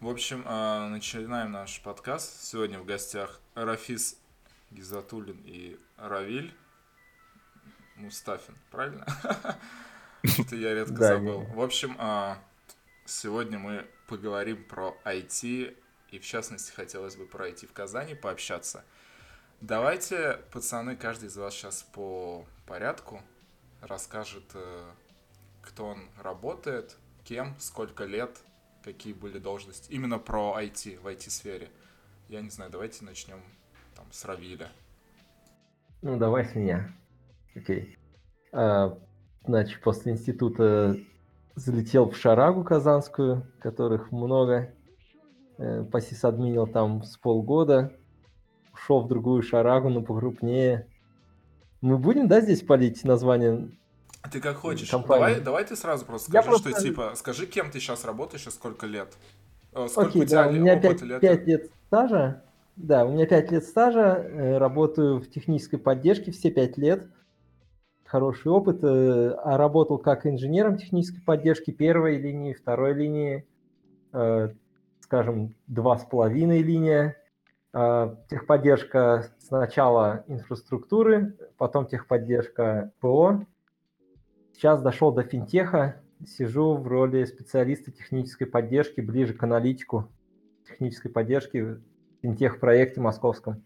В общем, а, начинаем наш подкаст. Сегодня в гостях Рафис Гизатуллин и Равиль Мустафин, правильно? Это я редко забыл. В общем, а, сегодня мы поговорим про IT, и в частности хотелось бы про IT в Казани пообщаться. Давайте, пацаны, каждый из вас сейчас по порядку расскажет, э, кто он работает, кем, сколько лет, какие были должности. Именно про IT, в IT-сфере. Я не знаю, давайте начнем там с Равиля. Ну, давай с меня. Окей. А, значит, после института залетел в Шарагу казанскую, которых много. Э, посисадминил там с полгода. Ушел в другую Шарагу, но покрупнее. Мы будем, да, здесь палить название ты как хочешь. Давай, давай ты сразу просто скажи, просто... что типа, скажи, кем ты сейчас работаешь и сколько лет. Э, сколько Окей, у тебя да, у меня 5 лет? 5 лет стажа. Да, у меня 5 лет стажа. Э, работаю в технической поддержке все 5 лет. Хороший опыт. Э, а работал как инженером технической поддержки первой линии, второй линии, скажем, два с половиной линия. Техподдержка сначала инфраструктуры, потом техподдержка ПО, Сейчас дошел до финтеха, сижу в роли специалиста технической поддержки, ближе к аналитику технической поддержки в финтех-проекте московском.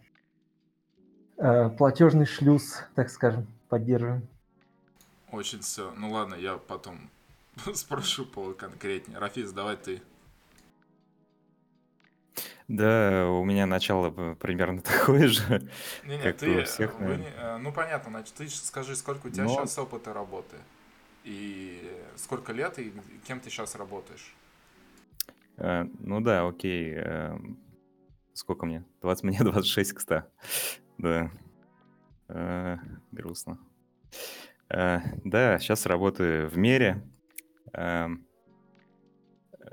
Э, платежный шлюз, так скажем, поддерживаем. Очень все. Ну ладно, я потом спрошу по конкретнее. Рафиз, давай ты. Да, у меня начало примерно такое же, не, не, как ты, у всех. Вы не, э, ну понятно, значит, ты скажи, сколько у тебя Но... сейчас опыта работы? И сколько лет и кем ты сейчас работаешь? Э, ну да, окей. Э, сколько мне? 20, мне 26 к 100. Да. Э, грустно. Э, да, сейчас работаю в мере. Э,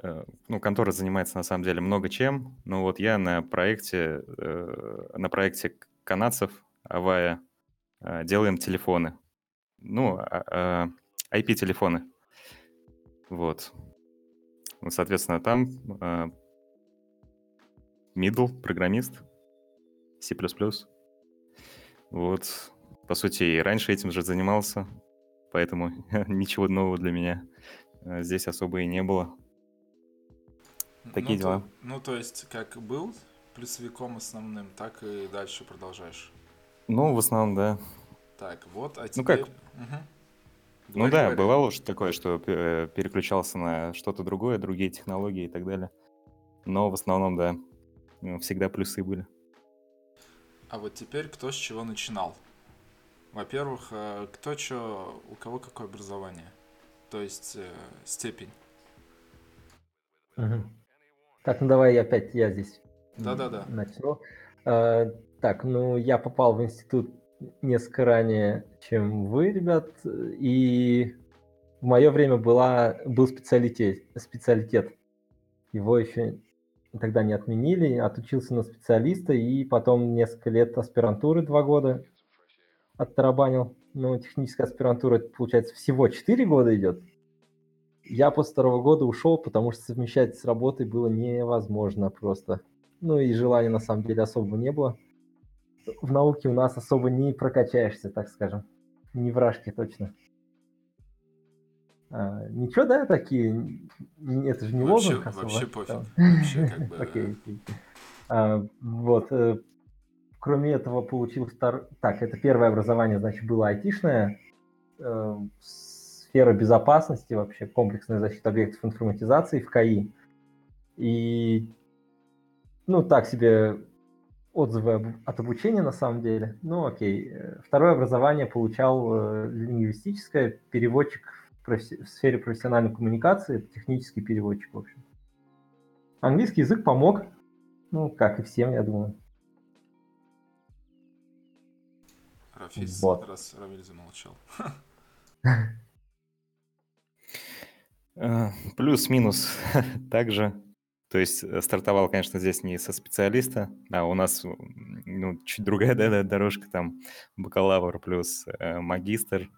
э, ну, контора занимается на самом деле много чем. Но вот я на проекте, э, на проекте канадцев Авая э, делаем телефоны. Ну, а, а, IP-телефоны. Вот. Ну, соответственно, там э, middle, программист, C++. Вот. По сути, и раньше этим же занимался, поэтому ничего нового для меня э, здесь особо и не было. Такие ну, дела. То, ну, то есть, как был плюсовиком основным, так и дальше продолжаешь? Ну, в основном, да. Так, вот, а теперь... Ну как? Угу. Ну да, бывало уже такое, что э, переключался на что-то другое, другие технологии и так далее. Но в основном, да, всегда плюсы были. А вот теперь кто с чего начинал? Во-первых, э, кто что, у кого какое образование? То есть э, степень. Угу. Так, ну давай опять я здесь Да-да-да. начну. Так, ну я попал в институт несколько ранее, чем вы, ребят, и в мое время была, был специалитет, специалитет. Его еще тогда не отменили, отучился на специалиста и потом несколько лет аспирантуры, два года оттарабанил. Ну, техническая аспирантура, получается, всего 4 года идет. Я после второго года ушел, потому что совмещать с работой было невозможно просто. Ну и желания на самом деле особо не было в науке у нас особо не прокачаешься, так скажем. Не вражки точно. А, ничего, да, такие? Это же не вообще, лозунг особо. Вообще пофиг. Вообще как бы... Окей, окей. А, вот. Э, кроме этого, получил втор... Так, это первое образование, значит, было айтишное. Э, сфера безопасности вообще, комплексная защита объектов информатизации в КАИ. И, ну, так себе отзывы от обучения на самом деле. Ну, окей. Э, второе образование получал э, лингвистическое, переводчик в, в сфере профессиональной коммуникации, технический переводчик, в общем. Английский язык помог, ну, как и всем, я думаю. Рафис, вот. раз Равиль замолчал. Э, плюс-минус также то есть э, стартовал, конечно, здесь не со специалиста, а у нас ну, чуть другая да, дорожка, там бакалавр плюс э, магистр,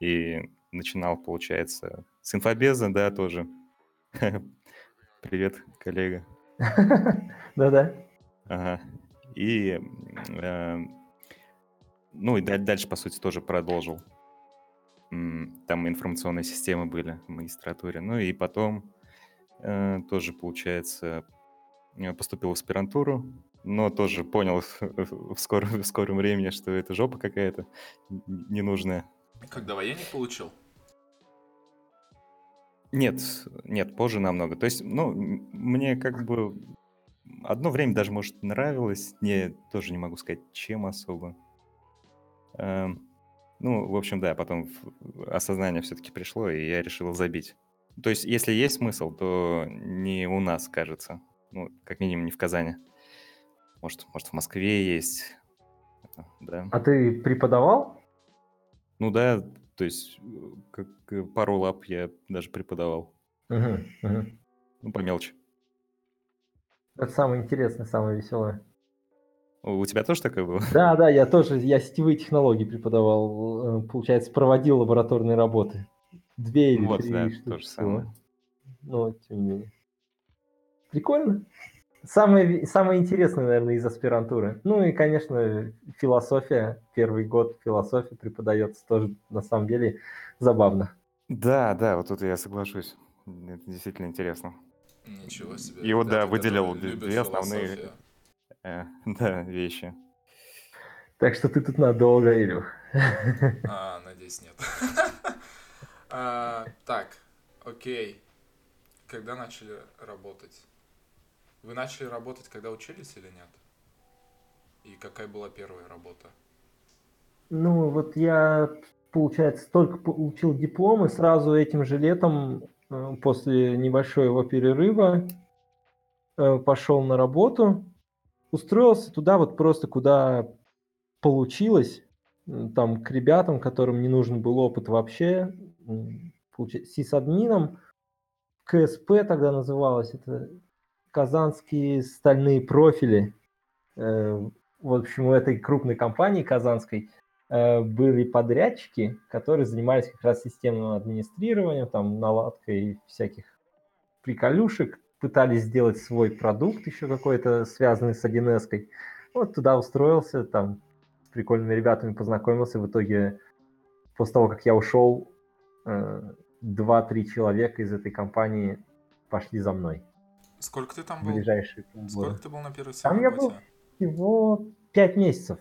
и начинал, получается, с инфобеза, да, тоже. Привет, коллега. Да-да. Ага. И, э, ну и дальше, по сути, тоже продолжил. Там информационные системы были в магистратуре. Ну и потом тоже, получается, э, поступил в аспирантуру, но тоже понял в скором, в скором времени, что это жопа какая-то ненужная. Когда военник получил? Нет, нет, позже намного. То есть, ну, мне как бы одно время даже, может, нравилось. Не, тоже не могу сказать, чем особо. Эм, ну, в общем, да, потом осознание все-таки пришло, и я решил забить. То есть, если есть смысл, то не у нас, кажется. Ну, как минимум, не в Казани. Может, может в Москве есть. Да. А ты преподавал? Ну да, то есть как пару лап я даже преподавал. Угу, угу. Ну, по мелочи. Это самое интересное, самое веселое. У тебя тоже такое было? Да, да, я тоже, я сетевые технологии преподавал, э, получается, проводил лабораторные работы. Две или вот, три да, штуки. то же самое. Но, тем не менее. Прикольно. Самое, самое интересное, наверное, из аспирантуры. Ну и, конечно, философия. Первый год философия преподается тоже, на самом деле, забавно. Да, да, вот тут я соглашусь. Это действительно интересно. Ничего себе. И вот, да, выделил две основные э, да, вещи. Так что ты тут надолго, Илюх. А, надеюсь, нет. а, так, окей. Когда начали работать? Вы начали работать, когда учились или нет? И какая была первая работа? Ну, вот я, получается, только получил диплом, и сразу этим же летом, э, после небольшого перерыва, э, пошел на работу, устроился туда вот просто, куда получилось, там к ребятам, которым не нужен был опыт вообще, сисадмином, КСП тогда называлось, это казанские стальные профили. Э, в общем, у этой крупной компании казанской э, были подрядчики, которые занимались как раз системным администрированием, там, наладкой всяких приколюшек, пытались сделать свой продукт еще какой-то, связанный с 1С. Вот туда устроился, там с прикольными ребятами познакомился. В итоге, после того, как я ушел, э, два-три человека из этой компании пошли за мной. Сколько ты там был? Ближайшие Сколько ты был на первой Там я был всего пять месяцев.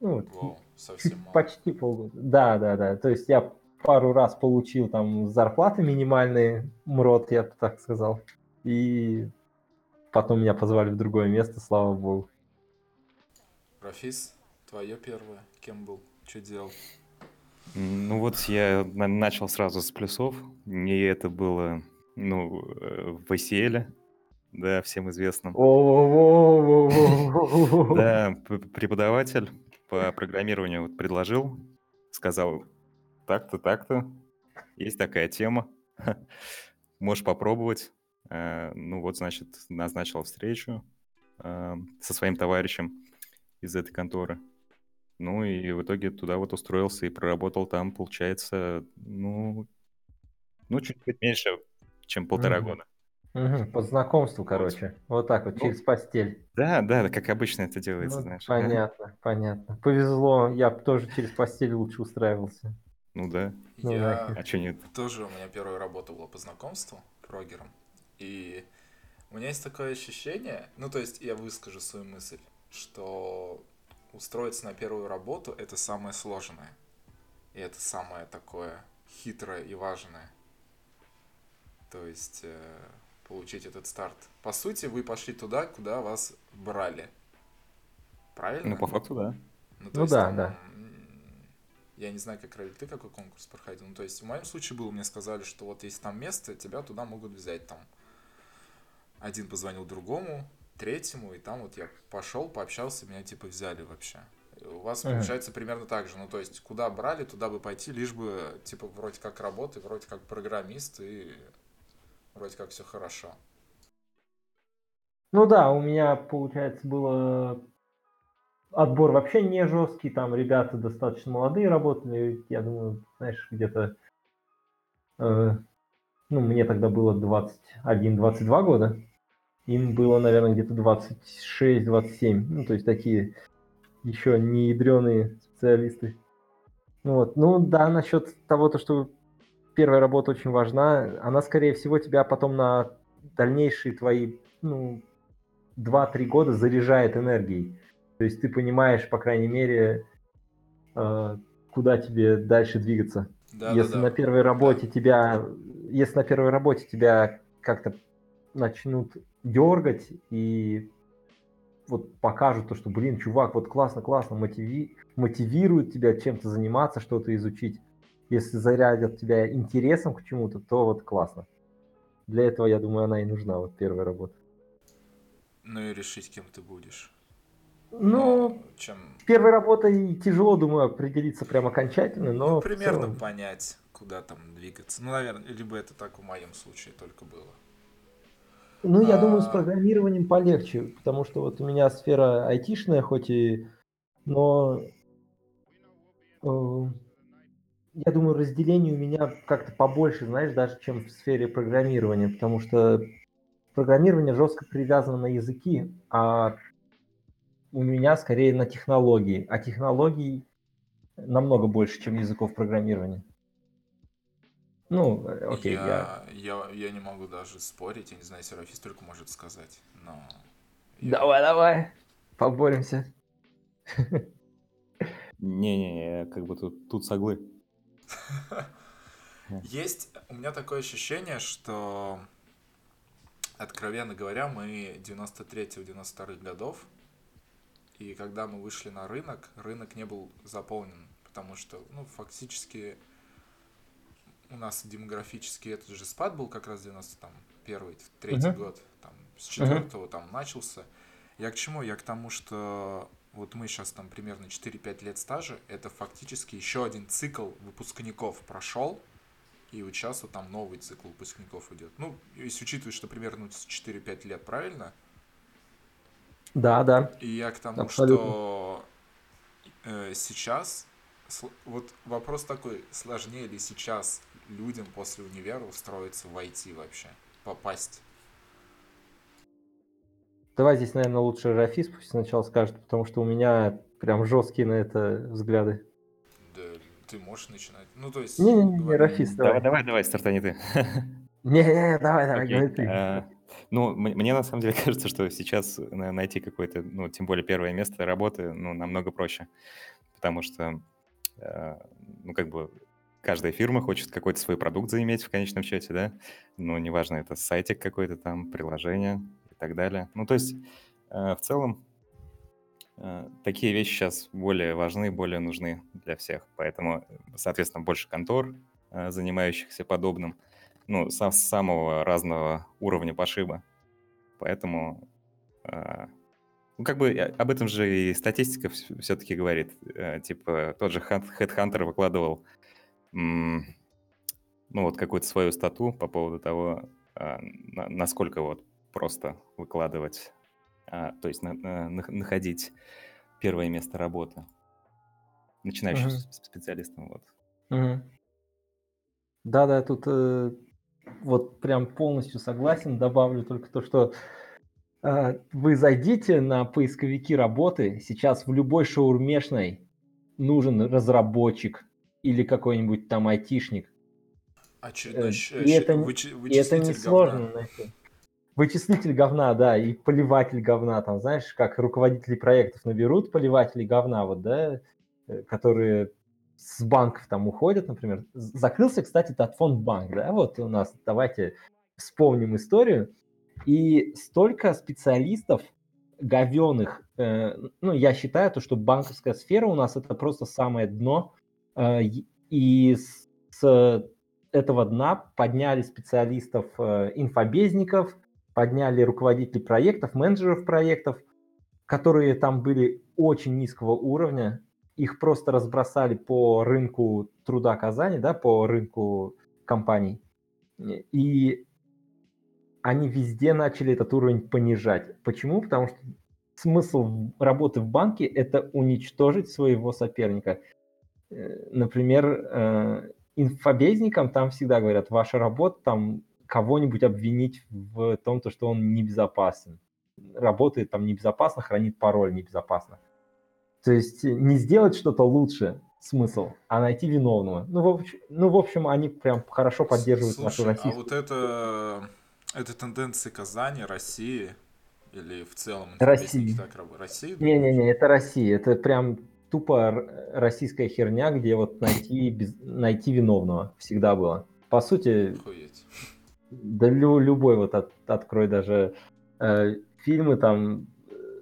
Ну, Воу, совсем мало. Почти полгода. Да, да, да. То есть я пару раз получил там зарплаты минимальные, МРОД, я бы так сказал. И потом меня позвали в другое место, слава богу. Рафис, твое первое, кем был, что делал? Ну вот я начал сразу с плюсов. Мне это было, ну, э, в ACL, да, всем известным. Да, преподаватель по программированию вот предложил, сказал, так-то, так-то, есть такая тема, можешь попробовать. Ну вот, значит, назначил встречу со своим товарищем из этой конторы. Ну и в итоге туда вот устроился и проработал там, получается, ну, ну чуть-чуть меньше, чем полтора года. Угу, по знакомству, короче. Вот, вот так вот, ну, через постель. Да, да, как обычно это делается, ну, знаешь. Понятно, да? понятно. Повезло, я тоже через постель лучше устраивался. Ну да. Ну, я... А что нет? Тоже у меня первая работа была по знакомству прогером. И у меня есть такое ощущение, ну то есть я выскажу свою мысль, что устроиться на первую работу это самое сложное. И это самое такое хитрое и важное. То есть э, получить этот старт. По сути, вы пошли туда, куда вас брали. Правильно? Ну, по факту, да. Ну, ну есть, да, там, да. Я не знаю, как ты какой конкурс проходил. Ну, то есть, в моем случае было, мне сказали, что вот есть там место, тебя туда могут взять там. Один позвонил другому, третьему, и там вот я пошел, пообщался, меня типа взяли вообще. У вас ага. получается примерно так же. Ну, то есть, куда брали, туда бы пойти, лишь бы, типа, вроде как работы, вроде как программист, и вроде как все хорошо. Ну да, у меня, получается, было отбор вообще не жесткий, там ребята достаточно молодые работали, я думаю, знаешь, где-то, э, ну, мне тогда было 21-22 года, им было, наверное, где-то 26-27. Ну, то есть такие еще не ядреные специалисты. Вот. Ну да, насчет того, то, что первая работа очень важна, она, скорее всего, тебя потом на дальнейшие твои ну, 2-3 года заряжает энергией. То есть ты понимаешь, по крайней мере, э, куда тебе дальше двигаться. Да, если да, да. на первой работе да. тебя, если на первой работе тебя как-то начнут дергать и вот покажут то, что, блин, чувак, вот классно, классно, мотиви... мотивирует тебя чем-то заниматься, что-то изучить. Если зарядят тебя интересом к чему-то, то вот классно. Для этого, я думаю, она и нужна, вот первая работа. Ну и решить, кем ты будешь. Ну, чем... первой работой тяжело, думаю, определиться прям окончательно, но... Ну, примерно целом... понять, куда там двигаться. Ну, наверное, либо это так в моем случае только было. Ну, я а... думаю, с программированием полегче, потому что вот у меня сфера айтишная, хоть и... Но... Э, я думаю, разделение у меня как-то побольше, знаешь, даже чем в сфере программирования, потому что программирование жестко привязано на языки, а у меня скорее на технологии, а технологий намного больше, чем языков программирования. Ну, окей, я, я... Я, я не могу даже спорить, я не знаю, Серафис только может сказать, но... Давай, давай, поборемся. Не-не, как бы тут, тут соглы. Есть у меня такое ощущение, что, откровенно говоря, мы 93-92 годов, и когда мы вышли на рынок, рынок не был заполнен, потому что, ну, фактически у нас демографический этот же спад был как раз 91 третий uh-huh. год, там, с четвертого uh-huh. там начался. Я к чему? Я к тому, что вот мы сейчас там примерно 4-5 лет стажа, это фактически еще один цикл выпускников прошел, и вот сейчас вот там новый цикл выпускников идет. Ну, если учитывать, что примерно 4-5 лет, правильно? Да, да. И я к тому, Абсолютно. что э, сейчас, вот вопрос такой, сложнее ли сейчас людям после универа устроиться в IT вообще, попасть? Давай здесь, наверное, лучше Рафис пусть сначала скажет, потому что у меня прям жесткие на это взгляды. Да, ты можешь начинать. Ну, то есть... Не-не-не, говорим... Рафис, давай. Давай, давай, стартани ты. Не-не, давай, давай, говори ты. А, ну, мне на самом деле кажется, что сейчас найти какое-то, ну, тем более первое место работы, ну, намного проще. Потому что, э, ну, как бы каждая фирма хочет какой-то свой продукт заиметь в конечном счете, да? Ну, неважно, это сайтик какой-то там, приложение, так далее. Ну, то есть, э, в целом, э, такие вещи сейчас более важны, более нужны для всех. Поэтому, соответственно, больше контор, э, занимающихся подобным, ну, с самого разного уровня пошиба. Поэтому, ну, как бы об этом же и статистика все-таки говорит. Типа, тот же Headhunter выкладывал, ну, вот какую-то свою стату по поводу того, насколько вот просто выкладывать, а, то есть на, на, находить первое место работы начинающим uh-huh. специалистам. Вот. Uh-huh. Да-да, тут э, вот прям полностью согласен. Добавлю только то, что э, вы зайдите на поисковики работы. Сейчас в любой шаурмешной нужен разработчик или какой-нибудь там айтишник. Очередной, э, и, это, и это не сложно найти. Вычислитель говна, да, и поливатель говна, там, знаешь, как руководители проектов наберут поливатели говна, вот, да, э, которые с банков там уходят, например. Закрылся, кстати, Татфонд банк, да, вот у нас, давайте вспомним историю. И столько специалистов говеных, э, ну, я считаю, то, что банковская сфера у нас это просто самое дно, и с, с этого дна подняли специалистов, э, инфобезников, подняли руководителей проектов, менеджеров проектов, которые там были очень низкого уровня. Их просто разбросали по рынку труда Казани, да, по рынку компаний. И они везде начали этот уровень понижать. Почему? Потому что смысл работы в банке – это уничтожить своего соперника. Э, например, э, инфобезникам там всегда говорят, ваша работа там кого-нибудь обвинить в том, то, что он небезопасен. Работает там небезопасно, хранит пароль небезопасно. То есть не сделать что-то лучше, смысл, а найти виновного. Ну, в общем, ну, в общем они прям хорошо поддерживают Слушай, нашу а российскую. вот это, это тенденции Казани, России или в целом России. так? России? Не-не-не, это Россия. Это прям тупо российская херня, где вот найти, без- найти виновного всегда было. По сути, Охуеть. да лю- любой вот от- открой даже э, фильмы там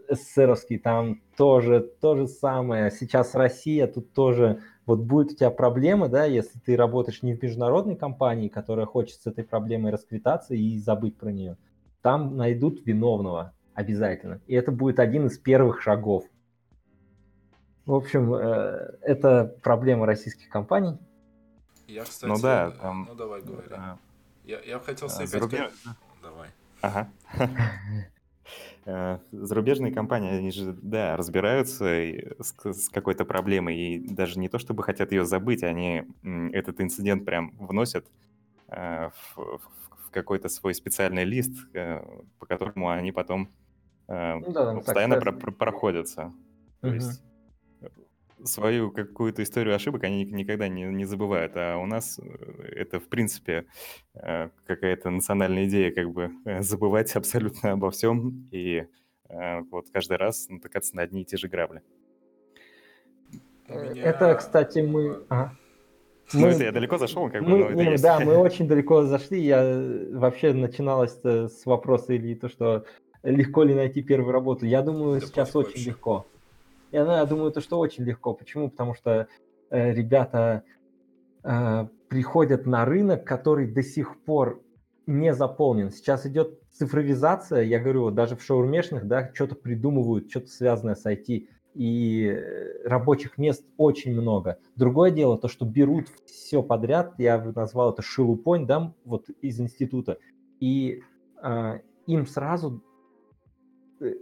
э, СССРовские, там тоже то же самое. Сейчас Россия, тут тоже вот будет у тебя проблема, да, если ты работаешь не в международной компании, которая хочет с этой проблемой расквитаться и забыть про нее. Там найдут виновного обязательно. И это будет один из первых шагов. В общем, э, это проблема российских компаний. Я, кстати... Ну да, там, Ну, давай, говори. Э, Я, я хотел сказать... зарубеж- Давай. Ага. Зарубежные компании, они же, да, разбираются с, с какой-то проблемой, и даже не то чтобы хотят ее забыть, они этот инцидент прям вносят э, в, в- в какой-то свой специальный лист, э, по которому они потом э, Ну да, ну, так постоянно про- проходятся. То Мгм. есть свою какую-то историю ошибок они ник- никогда не, не забывают. А у нас э, это, в принципе, э, какая-то национальная идея, как бы э, забывать абсолютно обо всем и вот каждый раз натыкаться на одни и те же грабли. Меня- Это, кстати, мы... ага. Ну, Мы- это я далеко зашел, как бы, Мы- но это не, есть. Да, мы очень далеко зашли. Я вообще начиналось с вопроса или то, что легко ли найти первую работу. Я думаю, Да сейчас очень вообще. легко. Я, ну, я думаю, то, что очень легко. Почему? Потому что э, ребята э, приходят на рынок, который до сих пор не заполнен. Сейчас идет цифровизация, я говорю, вот даже в шаурмешных, да, что-то придумывают, что-то связанное с IT, и э, рабочих мест очень много. Другое дело, то, что берут все подряд, я назвал это шелупонь, да, вот из института, и э, им сразу,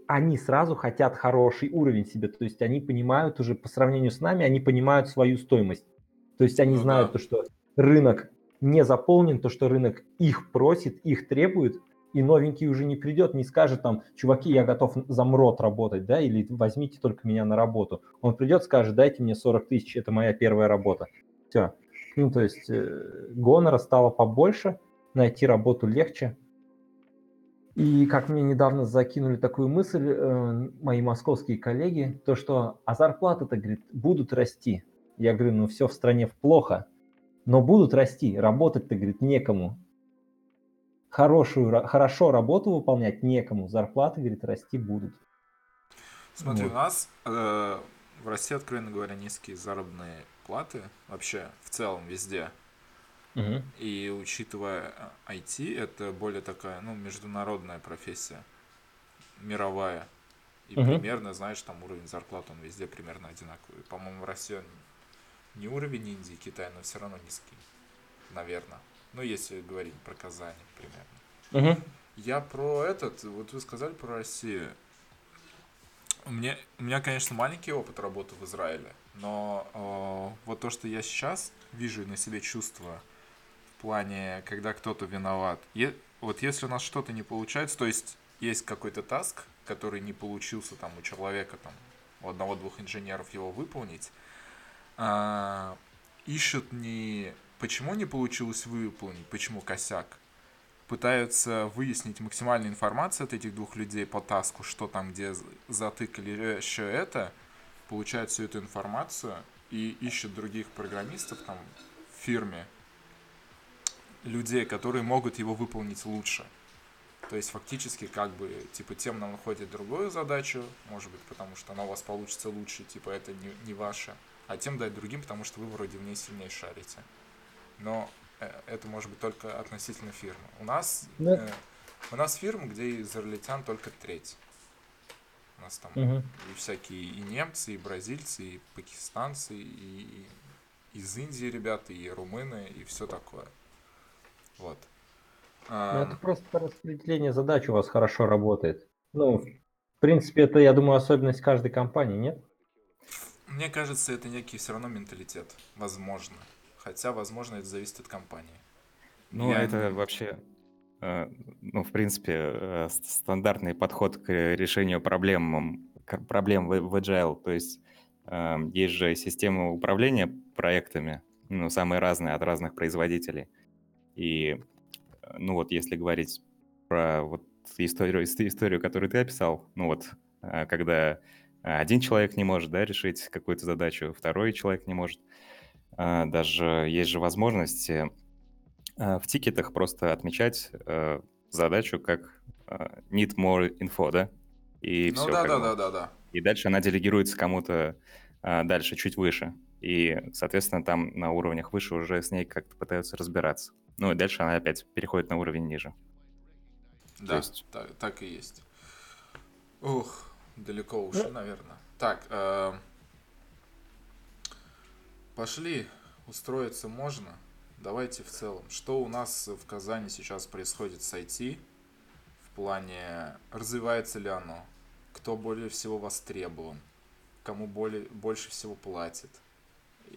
они сразу хотят хороший уровень себе, то есть они понимают уже по сравнению с нами, они понимают свою стоимость. То есть они Ну знают то, что рынок не заполнен, то, что рынок их просит, их требует, и новенький уже не придет, не скажет там, чуваки, я готов за МРОТ работать, да, или возьмите только меня на работу. Он придет, скажет, дайте мне 40 тысяч, это моя первая работа. Все. Ну, то есть э, гонора стало побольше, найти работу легче. И как мне недавно закинули такую мысль э, мои московские коллеги, то что, а зарплаты-то, говорит, будут расти. Я говорю, ну все в стране плохо, но будут расти, работать-то, говорит, некому. Хорошую, хорошо работу выполнять некому, зарплаты, говорит, расти будут. Смотри, Вот. у нас э, в России, откровенно говоря, низкие заработные платы вообще в целом везде. И учитывая IT, это более такая, ну, международная профессия, мировая. И Мгм. примерно, знаешь, там уровень зарплат, он везде примерно одинаковый. По-моему, в России он не уровень Индии, Китая, но все равно низкий, наверное. Ну, если говорить про Казань, примерно. Я про этот, вот вы сказали про Россию. У меня, у меня, конечно, маленький опыт работы в Израиле, но э, вот то, что я сейчас вижу и на себе чувствую, плане, когда кто-то виноват. Е- вот если у нас что-то не получается, то есть есть какой-то таск, который не получился там у человека, там, у одного-двух инженеров его выполнить, а, ищут не почему не получилось выполнить, почему косяк, пытаются выяснить максимальную информацию от этих двух людей по таску, что там где затыкали еще это, получают всю эту информацию и ищут других программистов там в фирме, людей, которые могут его выполнить лучше. То есть фактически как бы типа тем нам находят другую задачу, может быть, потому что она у вас получится лучше, типа это не, не ваше, а тем дать другим, потому что вы вроде в ней сильнее шарите. Но э, это может быть только относительно фирмы. У нас Да. э, у нас фирма, где израильтян только треть. У нас там Мгм. и всякие и немцы, и бразильцы, и пакистанцы, и, и из Индии ребята, и румыны, и все такое. Вот. Ну, это просто распределение задач у вас хорошо работает. Ну, в принципе, это, я думаю, особенность каждой компании, нет? Мне кажется, это некий все равно менталитет. Возможно. Хотя, возможно, это зависит от компании. Ну, Я это вообще э, ну, в принципе, э, стандартный подход к решению проблем, проблем в Agile. То есть эм, есть же система управления проектами, ну, самые разные от разных производителей. И, ну, вот если говорить про вот историю, историю, которую ты описал, ну, вот, когда один человек не может, да, решить какую-то задачу, второй человек не может – а, даже есть же возможность в тикетах просто отмечать э, задачу как need more info, да? И ну все. да, да, да, да, да. И дальше она делегируется кому-то дальше, чуть выше. И, соответственно, там на уровнях выше уже с ней как-то пытаются разбираться. Ну и дальше она опять переходит на уровень ниже. Да, есть... так, так и есть. Ух, далеко ушли, ну... наверное. Так, э, Пошли, устроиться можно. Давайте в целом. Что у нас в Казани сейчас происходит с IT? В плане, развивается ли оно? Кто более всего востребован? Кому более, больше всего платит?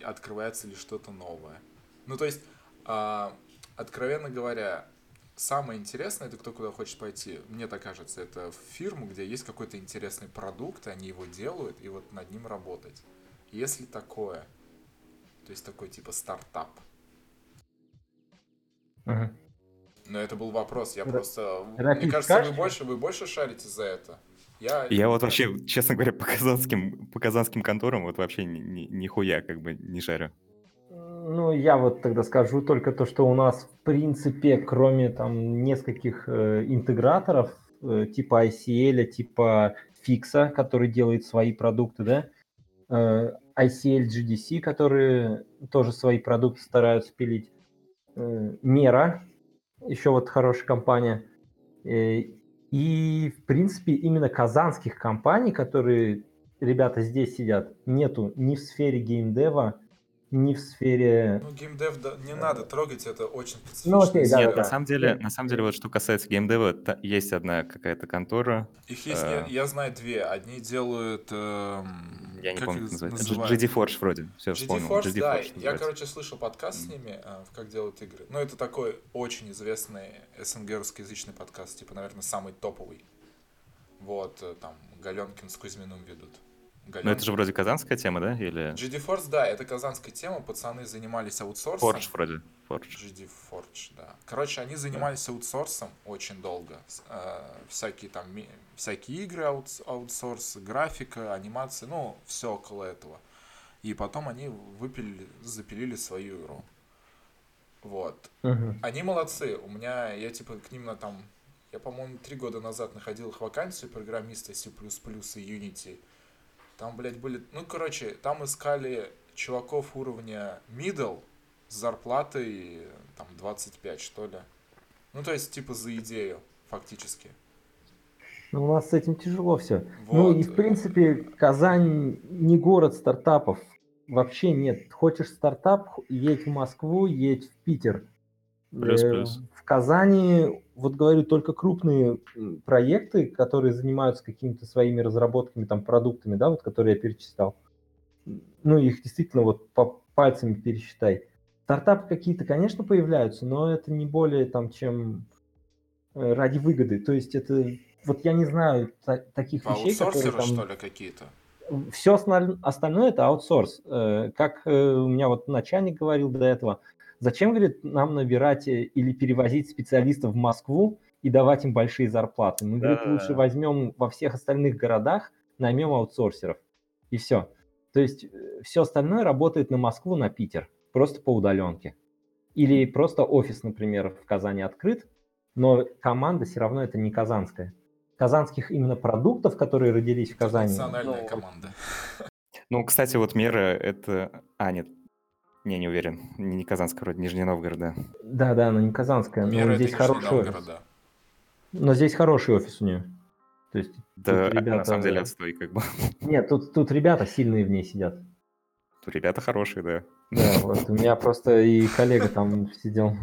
Открывается ли что-то новое? Ну, то есть, э, откровенно говоря, самое интересное, это кто куда хочет пойти, мне так кажется, это в фирму, где есть какой-то интересный продукт, они его делают, и вот над ним работать. Если такое – то есть такой типа стартап. Ага. Но это был вопрос. Я Р... просто. Рафик, Мне кажется, вы больше, вы больше шарите за это. Я... я вот вообще, честно говоря, по казанским, по казанским конторам вот вообще ни, ни, нихуя как бы не шарю. Ну, я вот тогда скажу только то, что у нас, в принципе, кроме там нескольких э, интеграторов, э, типа ICL, типа Фикса, который делает свои продукты, да, э, ICL GDC, которые тоже свои продукты стараются пилить. Э, Мера, еще вот хорошая компания. Э, и, в принципе, именно казанских компаний, которые ребята здесь сидят, нету ни в сфере геймдева, не в сфере... Ну, геймдев да, не надо трогать, это очень специфично. Ну, окей, да, Нет, да, на самом деле, на самом деле, вот что касается геймдева, та, есть одна какая-то контора. Их есть, э... я, я знаю две. Одни делают... Э, я не помню, как называется. GD Forge вроде, все GD вспомнил. Forge, GD да, Forge я, короче, слышал подкаст с ними, э, как делают игры. Ну, это такой очень известный СНГ-русскоязычный подкаст, типа, наверное, самый топовый. Вот, э, там, Галенкин с Кузьминым ведут. Гален... Ну это же вроде казанская тема, да? Или... GD Force, да, это казанская тема. Пацаны занимались аутсорсом. Forge вроде. Forge. GD Forge, да. Короче, они занимались да. аутсорсом очень долго. Э, всякие там, всякие игры аутс, аутсорс, графика, анимация, ну, все около этого. И потом они выпилили, запилили свою игру. Вот. Угу. Они молодцы. У меня, я типа к ним на там, я, по-моему, три года назад находил их вакансию программиста C++ и Unity. Там, блядь, были... Ну, короче, там искали чуваков уровня middle с зарплатой там 25, что ли. Ну, то есть, типа, за идею, фактически. Ну, у нас с этим тяжело все. Вот. Ну, и, в принципе, Казань не город стартапов. Вообще нет. Хочешь стартап, едь в Москву, едь в Питер. Плюс, э, плюс. В Казани, вот говорю, только крупные проекты, которые занимаются какими-то своими разработками, там, продуктами, да, вот, которые я перечислял. Ну, их действительно вот по пальцами пересчитай. Стартапы какие-то, конечно, появляются, но это не более там, чем э, ради выгоды. То есть это, вот я не знаю та- таких по вещей, которые там... что ли, какие-то? Все остальное это аутсорс. Э, как у меня вот начальник говорил до этого, Зачем, говорит, нам набирать э, или перевозить специалистов в Москву и давать им большие зарплаты? Мы, да, говорит, лучше возьмем во всех остальных городах, наймем аутсорсеров. И все. То есть э, все остальное работает на Москву, на Питер, просто по удаленке. Или просто офис, например, в Казани открыт, но команда все равно это не казанская. Казанских именно продуктов, которые родились в Казани. Национальная ну, команда. Ну, кстати, вот мера это... А, нет, не, не уверен. Не, не Казанская, вроде Нижний Новгород, да. Да, да, она не Казанская, но Мера здесь хороший офис. Да. Но здесь хороший офис у нее. То есть да, ребята... на самом деле отстой как бы. Нет, тут, тут ребята сильные в ней сидят. Тут ребята хорошие, да. Да, вот у меня просто и коллега там сидел.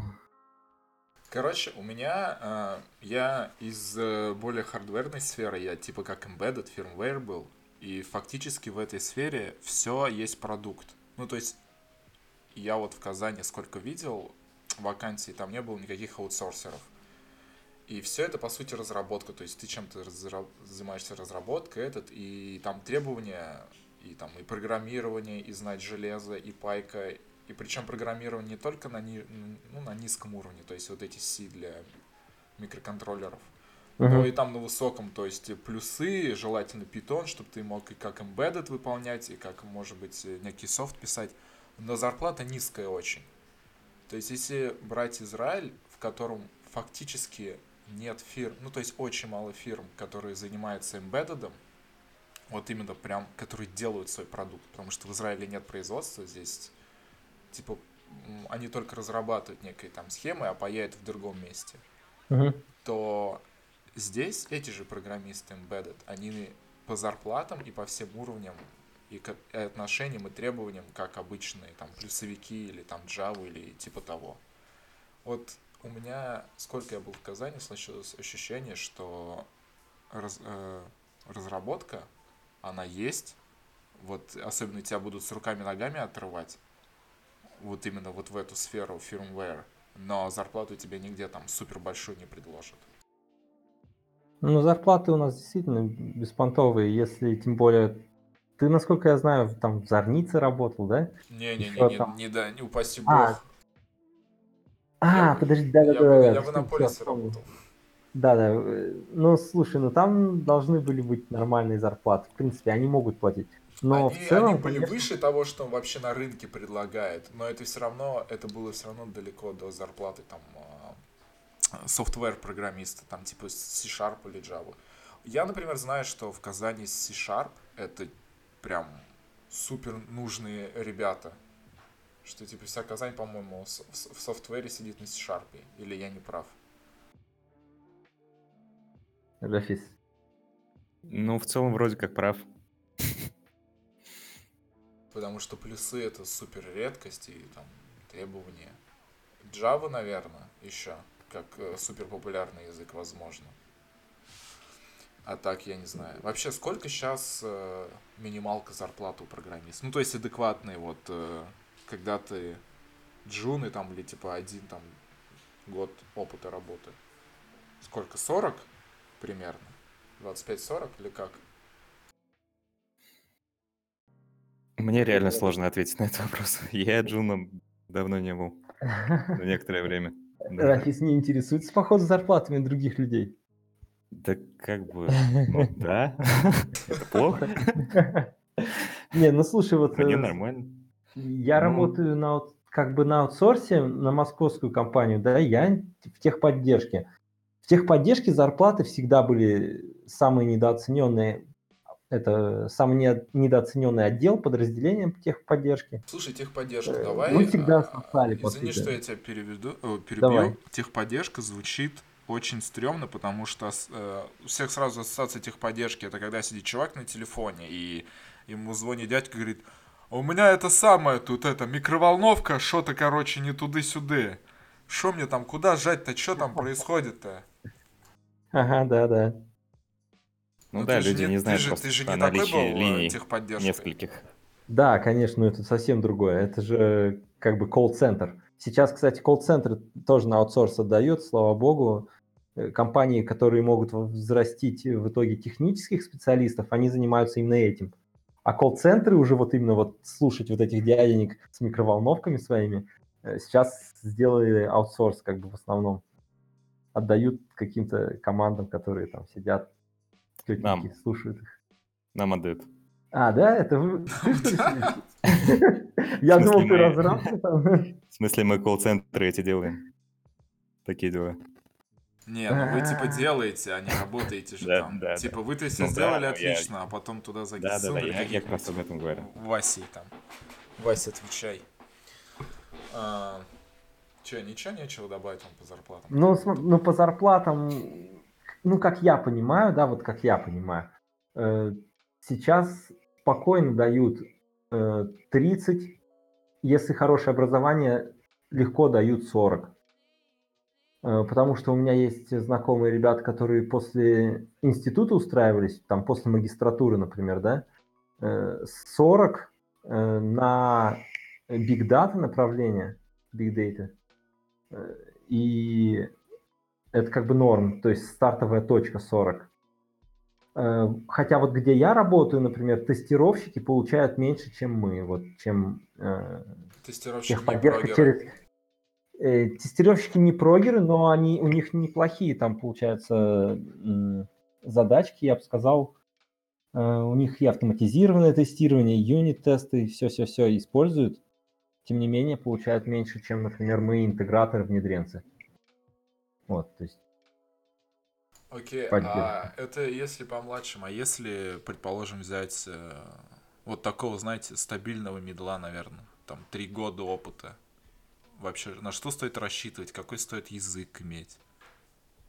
Короче, у меня, э, я из э, более хардверной сферы, я типа как embedded firmware был, и фактически в этой сфере все есть продукт. Ну, то есть я вот в Казани сколько видел вакансий, там не было никаких аутсорсеров. И все это, по сути, разработка. То есть ты чем-то разра... занимаешься разработкой этот, и там требования, и там и программирование, и знать железо, и пайка, и причем программирование не только на, ни... ну, на низком уровне, то есть вот эти C для микроконтроллеров, uh-huh. но и там на высоком, то есть плюсы, желательно Python, чтобы ты мог и как embedded выполнять, и как, может быть, некий софт писать, но зарплата низкая очень. То есть если брать Израиль, в котором фактически нет фирм, ну то есть очень мало фирм, которые занимаются эмбеддедом, вот именно прям, которые делают свой продукт, потому что в Израиле нет производства, здесь типа они только разрабатывают некие там схемы, а паяют в другом месте, uh-huh. то здесь эти же программисты embedded, они по зарплатам и по всем уровням и отношениям и требованиям, как обычные там плюсовики или там Java или типа того. Вот у меня, сколько я был в Казани, случилось ощущение, что раз, э, разработка, она есть, вот особенно тебя будут с руками-ногами отрывать, вот именно вот в эту сферу firmware, но зарплату тебе нигде там супер большую не предложат. Ну, зарплаты у нас действительно беспонтовые, если тем более ты, насколько я знаю, там в Зорнице работал, да? Не-не-не, там... не, да, не упаси бог. А, а я, подожди, да, да, я. Я в Иннополисе работал. Да, да. Ну, слушай, ну там должны были быть нормальные зарплаты. В принципе, они могут платить. Но они, в целом, они были конечно... выше того, что он вообще на рынке предлагает, но это все равно, это было все равно далеко до зарплаты там софтвер программиста, там типа C-Sharp или Java. Я, например, знаю, что в Казани C-Sharp это прям супер нужные ребята. Что типа вся Казань, по-моему, в софтвере сидит на C-Sharp. Или я не прав? Рафис. Ну, в целом, вроде как прав. Потому что плюсы это супер редкость и там требования. Java, наверное, еще как э, супер популярный язык, возможно. А так я не знаю. Вообще, сколько сейчас э, минималка зарплаты у программиста? Ну, то есть адекватный, вот, э, когда ты джун и там, или типа один там год опыта работы. Сколько? 40 примерно? 25-40 или как? Мне реально сложно ответить на этот вопрос. Я джуном давно не был. На некоторое время. Рафис не интересуется, походу, зарплатами других людей. Да как бы, ну да, это плохо. Не, ну слушай, вот... Мне э, нормально. Я ну... работаю на, как бы на аутсорсе на московскую компанию, да, я в техподдержке. В техподдержке зарплаты всегда были самые недооцененные. Это самый недооцененный отдел подразделения техподдержки. Слушай, техподдержка, э, давай... Мы всегда спасали. Извини, что я тебя переведу, э, перебью. Давай. Техподдержка звучит очень стрёмно, потому что э, у всех сразу ассоциация техподдержки это когда сидит чувак на телефоне и ему звонит дядька и говорит, у меня это самое тут это микроволновка, что-то короче не туды-сюды. Что мне там, куда жать-то, что там происходит-то? Ага, да, да. Ну, ну да, люди не, не знают ты же, ты же не такой был э, линий техподдержки. нескольких. Да, конечно, это совсем другое. Это же как бы колл-центр. Сейчас, кстати, колл-центр тоже на аутсорс отдает, слава богу. Э, компании, которые могут взрастить в итоге технических специалистов, они занимаются именно этим. А колл-центры уже вот именно вот слушать вот этих дяденек с микроволновками своими, э, сейчас сделали аутсорс как бы в основном. Отдают каким-то командам, которые там сидят, Нам. слушают их. Нам отдают. А, да? Это вы? Я думал, ты разраб. В смысле, мы колл-центры эти делаем. Такие дела. Не, ну вы типа делаете, а не работаете же там. Типа вы-то все ну сделали отлично, а потом туда закинули. Да, да, я как раз об этом говорю. Васи там. Вася, отвечай. А, Че, ничего нечего добавить вам по зарплатам? Ну, ну, по зарплатам, ну, как я понимаю, да, вот как я понимаю, э, сейчас спокойно дают 30, э, если хорошее образование, легко дают 40. Э, потому что у меня есть знакомые ребята, которые после института устраивались, там после магистратуры, например, да, 40 э, на big data направление, big data. И Это как бы норм, то есть стартовая точка 40. Э, хотя вот где я работаю, например, тестировщики получают меньше, чем мы, вот, чем э, тестировщики прогеры. через... Э, тестировщики не прогеры, но они, у них неплохие там, получается, задачки, я бы сказал. У них и автоматизированное тестирование, юнит-тесты, все-все-все используют. Тем не менее, получают меньше, чем, например, мы, интеграторы-внедренцы. Вот, то есть Окей, а это если по младшим, а если, предположим, взять э, вот такого, знаете, стабильного медла, наверное, там три года опыта, вообще на что стоит рассчитывать, какой стоит язык иметь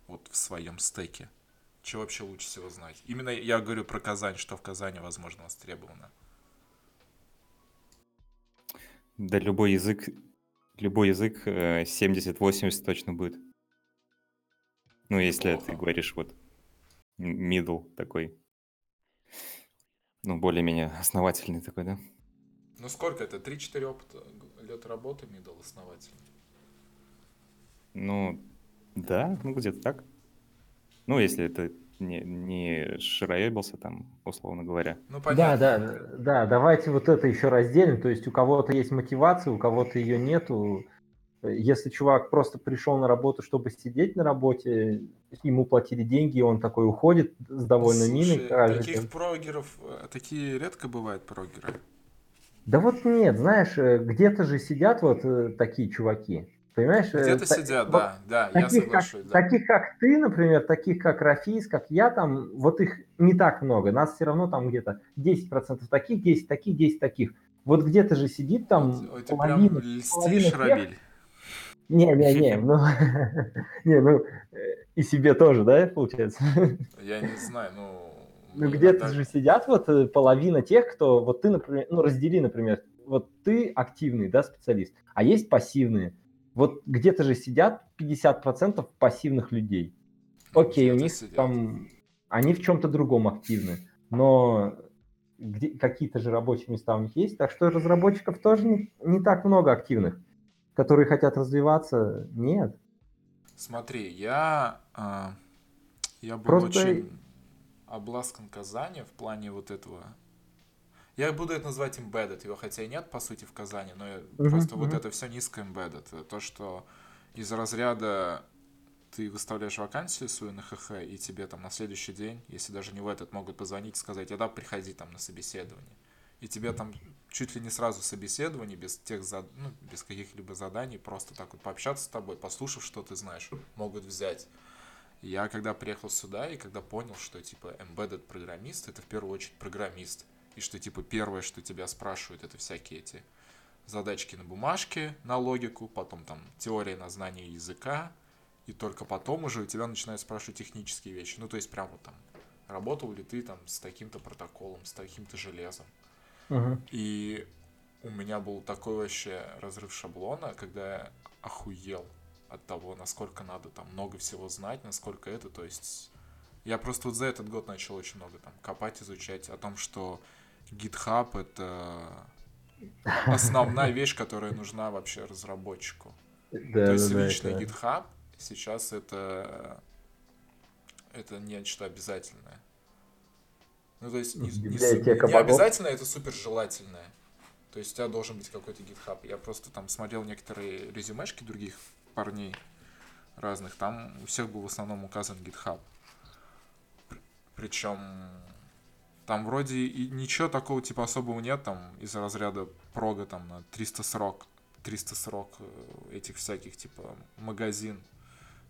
вот в своем стеке? Что вообще лучше всего знать? Именно я говорю про Казань, что в Казани, возможно, востребовано. Да любой язык, любой язык 70-80 э, точно будет. Ну, если Плохо. ты говоришь вот middle такой. Ну, более-менее основательный такой, да? Ну, сколько это? 3-4 опыта, лет работы middle основательный? Ну, да, ну где-то так. Ну, если это не, не широебился там, условно говоря. Ну, понятно. Да, да, да, давайте вот это еще разделим. То есть у кого-то есть мотивация, у кого-то ее нету. Если чувак просто пришел на работу, чтобы сидеть на работе, ему платили деньги, и он такой уходит с довольно Слушай, миной. таких прогеров, э, такие редко бывают прогеры. Да вот нет, знаешь, э, где-то же сидят вот э, такие чуваки. Понимаешь? Где-то та- сидят, вот да, да, таких, я соглашусь. Как, да. Таких, как ты, например, таких, как Рафис, как я, там, вот их не так много. Нас все равно там где-то 10% таких, 10 таких, 10 таких. Вот где-то же сидит там Ой, ты половина, прям льстишь, Равиль. Не-не-не, ну, не, ну, и себе тоже, да, получается? Я не знаю, ну... Ну, где-то же сидят вот э, половина тех, кто, вот ты, например, ну, раздели, например, вот ты активный, да, специалист, а есть пассивные. Вот где-то же сидят 50% пассивных людей. Ну, Окей, у них сидят. там, они в чем-то другом активны, но какие-то же рабочие места у них есть, так что разработчиков тоже не, не так много активных которые хотят развиваться, нет. Смотри, я, э, я был Просто... очень обласкан Казани в плане вот этого. Я буду это называть embedded, его хотя и нет, по сути, в Казани, но uh-huh, просто uh-huh. вот это все низко embedded. То, что из разряда ты выставляешь вакансию свою на ХХ, и тебе там на следующий день, если даже не в этот, могут позвонить и сказать, а да, приходи там на собеседование. И тебе там чуть ли не сразу собеседование, без тех зад... ну, без каких-либо заданий, просто так вот пообщаться с тобой, послушав, что ты знаешь, могут взять. Я когда приехал сюда и когда понял, что типа embedded программист, это в первую очередь программист, и что типа первое, что тебя спрашивают, это всякие эти задачки на бумажке, на логику, потом там теория на знание языка, и только потом уже у тебя начинают спрашивать технические вещи. Ну, то есть прям вот там, работал ли ты там с таким-то протоколом, с таким-то железом. И у меня был такой вообще разрыв шаблона, когда я охуел от того, насколько надо там много всего знать, насколько это, то есть я просто вот за этот год начал очень много там копать, изучать о том, что GitHub это основная вещь, которая нужна вообще разработчику. Да, то есть да, личный да, GitHub сейчас это это нечто обязательное. Ну, то есть не, не, не обязательно это супер желательное. То есть у тебя должен быть какой-то GitHub. Я просто там смотрел некоторые резюмешки других парней разных. Там у всех был в основном указан GitHub. Причем там вроде и ничего такого типа особого нет, там из разряда прога там на 340, 340 э, этих всяких типа магазин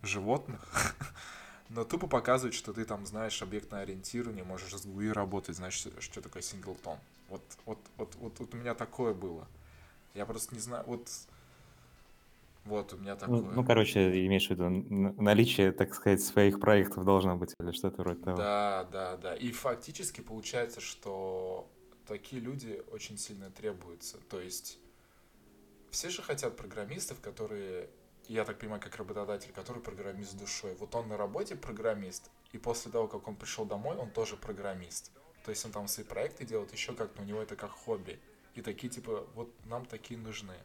животных. но тупо показывает, что ты там знаешь объектное ориентирование, можешь с GUI работать, знаешь, что такое синглтон. Вот, вот, вот, вот, вот у меня такое было. Я просто не знаю, вот, вот у меня такое. Ну, ну, короче, имеешь в виду наличие, так сказать, своих проектов должно быть или что-то вроде того. Да, да, да. И фактически получается, что такие люди очень сильно требуются. То есть все же хотят программистов, которые я так понимаю, как работодатель, который программист душой. Вот он на работе программист, и после того, как он пришел домой, он тоже программист. То есть он там свои проекты делает еще как-то, у него это как хобби. И такие, типа, вот нам такие нужны.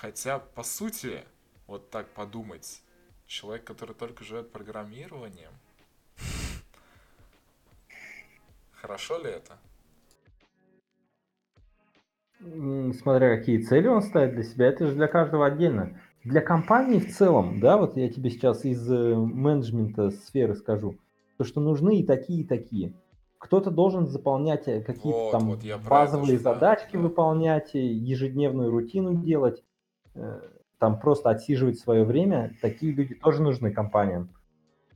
Хотя, по сути, вот так подумать, Человек, который только живет программированием. Хорошо ли это? Смотря какие цели он ставит для себя, это же для каждого отдельно. Для компании в целом, да, вот я тебе сейчас из э, менеджмента сферы скажу, то что нужны и такие, и такие. Кто-то должен заполнять э, какие-то Вот, там вот, это базовые задачки да. выполнять, э, ежедневную рутину делать, там просто отсиживать свое время. Такие люди тоже нужны компаниям.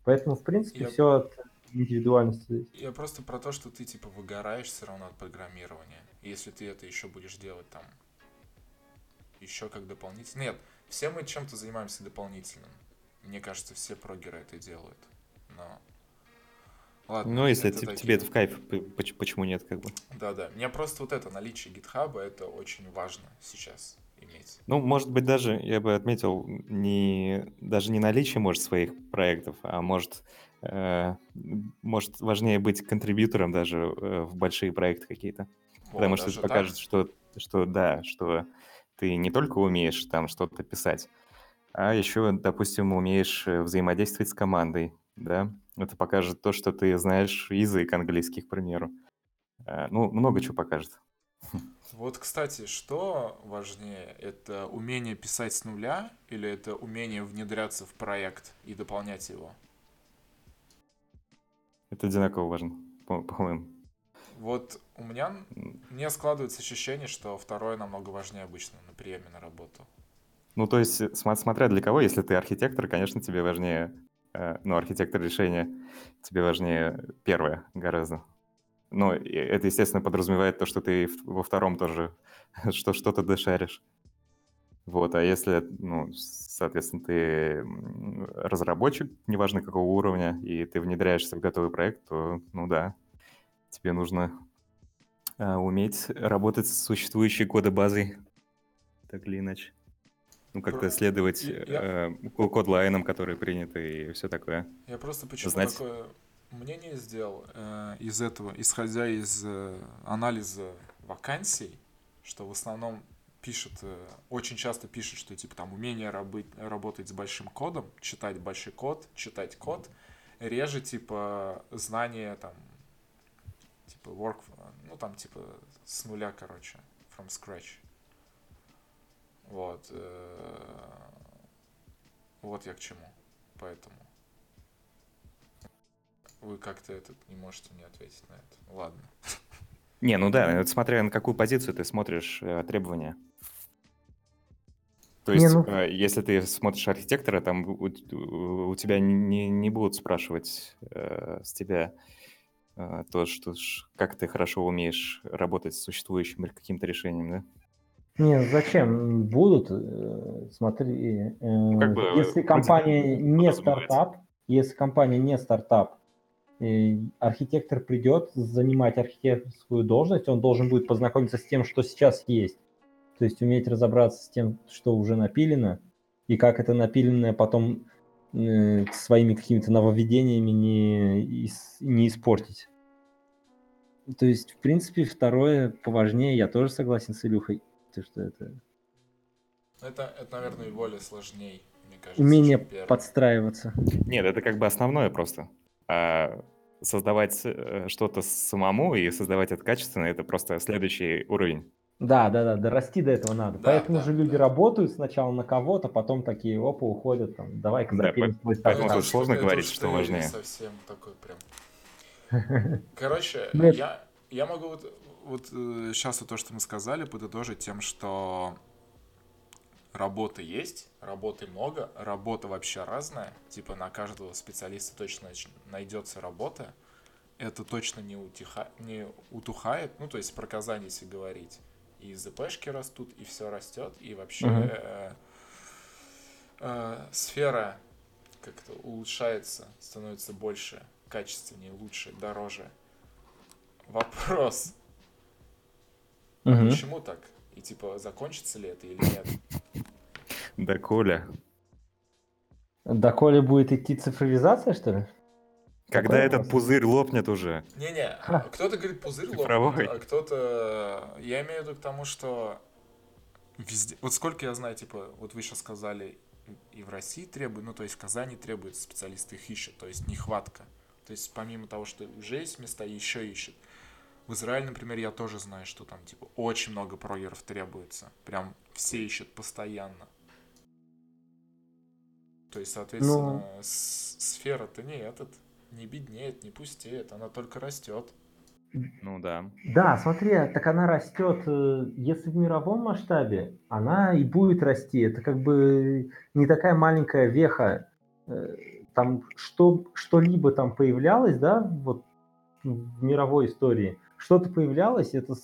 Поэтому, в принципе, Я- все от индивидуальности. Я просто про то, что ты типа выгораешь все равно от программирования. Если ты это еще будешь делать там еще как дополнительно. Нет, все мы чем-то занимаемся дополнительным. Мне кажется, все прогеры это делают. Но. Ладно. Ну, если это те- такие- тебе это в кайф, почему нет, как бы. Да-да. Мне просто вот это наличие гитхаба это очень важно сейчас иметь. Ну, может быть, даже, я бы отметил, не, даже не наличие, может, своих проектов, а может, э, может важнее быть контрибьютором даже э, в большие проекты какие-то. Вот, Потому что это так. покажет, что, что да, что ты не только умеешь там что-то писать, а еще, допустим, умеешь э, взаимодействовать с командой, да. Это покажет то, что ты знаешь язык английский, к примеру. Э, Ну, много чего покажет. Вот, кстати, что важнее? Это умение писать с нуля или это умение внедряться в проект и дополнять его? Это одинаково важно, по- по-моему. Вот у меня мне складывается ощущение, что второе намного важнее обычно на приеме на работу. Ну, то есть, э, смотря для кого, если ты архитектор, конечно, тебе важнее, э, ну, архитектор решения, тебе важнее первое гораздо. И это, естественно, подразумевает то, что ты во втором тоже что что-то дошаришь. Вот, а если, ну, соответственно, ты разработчик, неважно какого уровня, и ты внедряешься в готовый проект, то, ну да, тебе нужно а, уметь работать с существующей кодобазой, так или иначе. Ну, как-то следовать я- э, ко- кодлайнам, которые приняты, и все такое. Я просто почему Знать. такое мнение сделал э, из этого, исходя из э, анализа вакансий, что в основном пишет, э, очень часто пишет, что типа там умение рабы- работать с большим кодом, читать большой код, читать код, реже типа знание там, типа work, ну там типа с нуля, короче, from scratch. Вот. э, Вот я к чему. Поэтому. Вы как-то этот не можете мне ответить на это. Ладно. Не, ну да, это смотря на какую позицию ты смотришь э, требования. То Не, есть, ну- э, если ты смотришь архитектора, там у, у- тебя не, не будут спрашивать э, с тебя э, то, что как ты хорошо умеешь работать с существующим или каким-то решением, да? Не, зачем? Будут. э, Смотри, э, Ну, как бы, если компания не стартап, если компания не стартап, э, архитектор придет занимать архитекторскую должность, он должен будет познакомиться с тем, что сейчас есть. То есть уметь разобраться с тем, что уже напилено, и как это напиленное потом э, своими какими-то нововведениями не, не испортить. То есть, в принципе, второе поважнее, я тоже согласен с Илюхой. То, что это Это, это, наверное, более сложней, мне кажется. умение подстраиваться. Нет, это как бы основное просто. А создавать э, что-то самому и создавать это качественно, это просто следующий уровень. Да, да, да, дорасти до этого надо. Да, Поэтому да, же люди да. работают сначала на кого-то, потом такие опа уходят, там, давай-ка Да, свой Ну, поэтому это тут сложно говорить, что важнее. совсем такой прям. Короче, я, я могу вот, вот сейчас вот то, что мы сказали, подытожить тем, что работы есть, работы много, работа вообще разная. Типа на каждого специалиста точно найдется работа. Это точно не, утиха... не утухает. Ну, то есть про Казань, если говорить. И ЗПшки растут, и все растет, и вообще Мгм. э, э, сфера как-то улучшается, становится больше, качественнее, лучше, дороже. Вопрос, Мгм. почему так? И типа, закончится ли это или нет? Да, Коля. Доколе будет идти цифровизация, что ли? Когда Такой этот вопрос. пузырь лопнет уже. Не-не, кто-то говорит пузырь Цифровой. лопнет, а кто-то... Я имею в виду к тому, что везде... Вот сколько я знаю, типа, вот вы сейчас сказали, и в России требуют, ну, то есть в Казани требуются специалисты, их ищут, то есть нехватка. То есть помимо того, что уже есть места, еще ищут. В Израиле, например, я тоже знаю, что там, типа, очень много прогеров требуется. Прям все ищут постоянно. То есть, соответственно, Ну. сфера-то не этот, не беднеет, не пустеет, она только растет. Ну да. Да, смотри, так она растет, э, если в мировом масштабе, она и будет расти. Это как бы не такая маленькая веха. Э, Там что, что-либо там появлялось, да, вот в мировой истории, что-то появлялось, это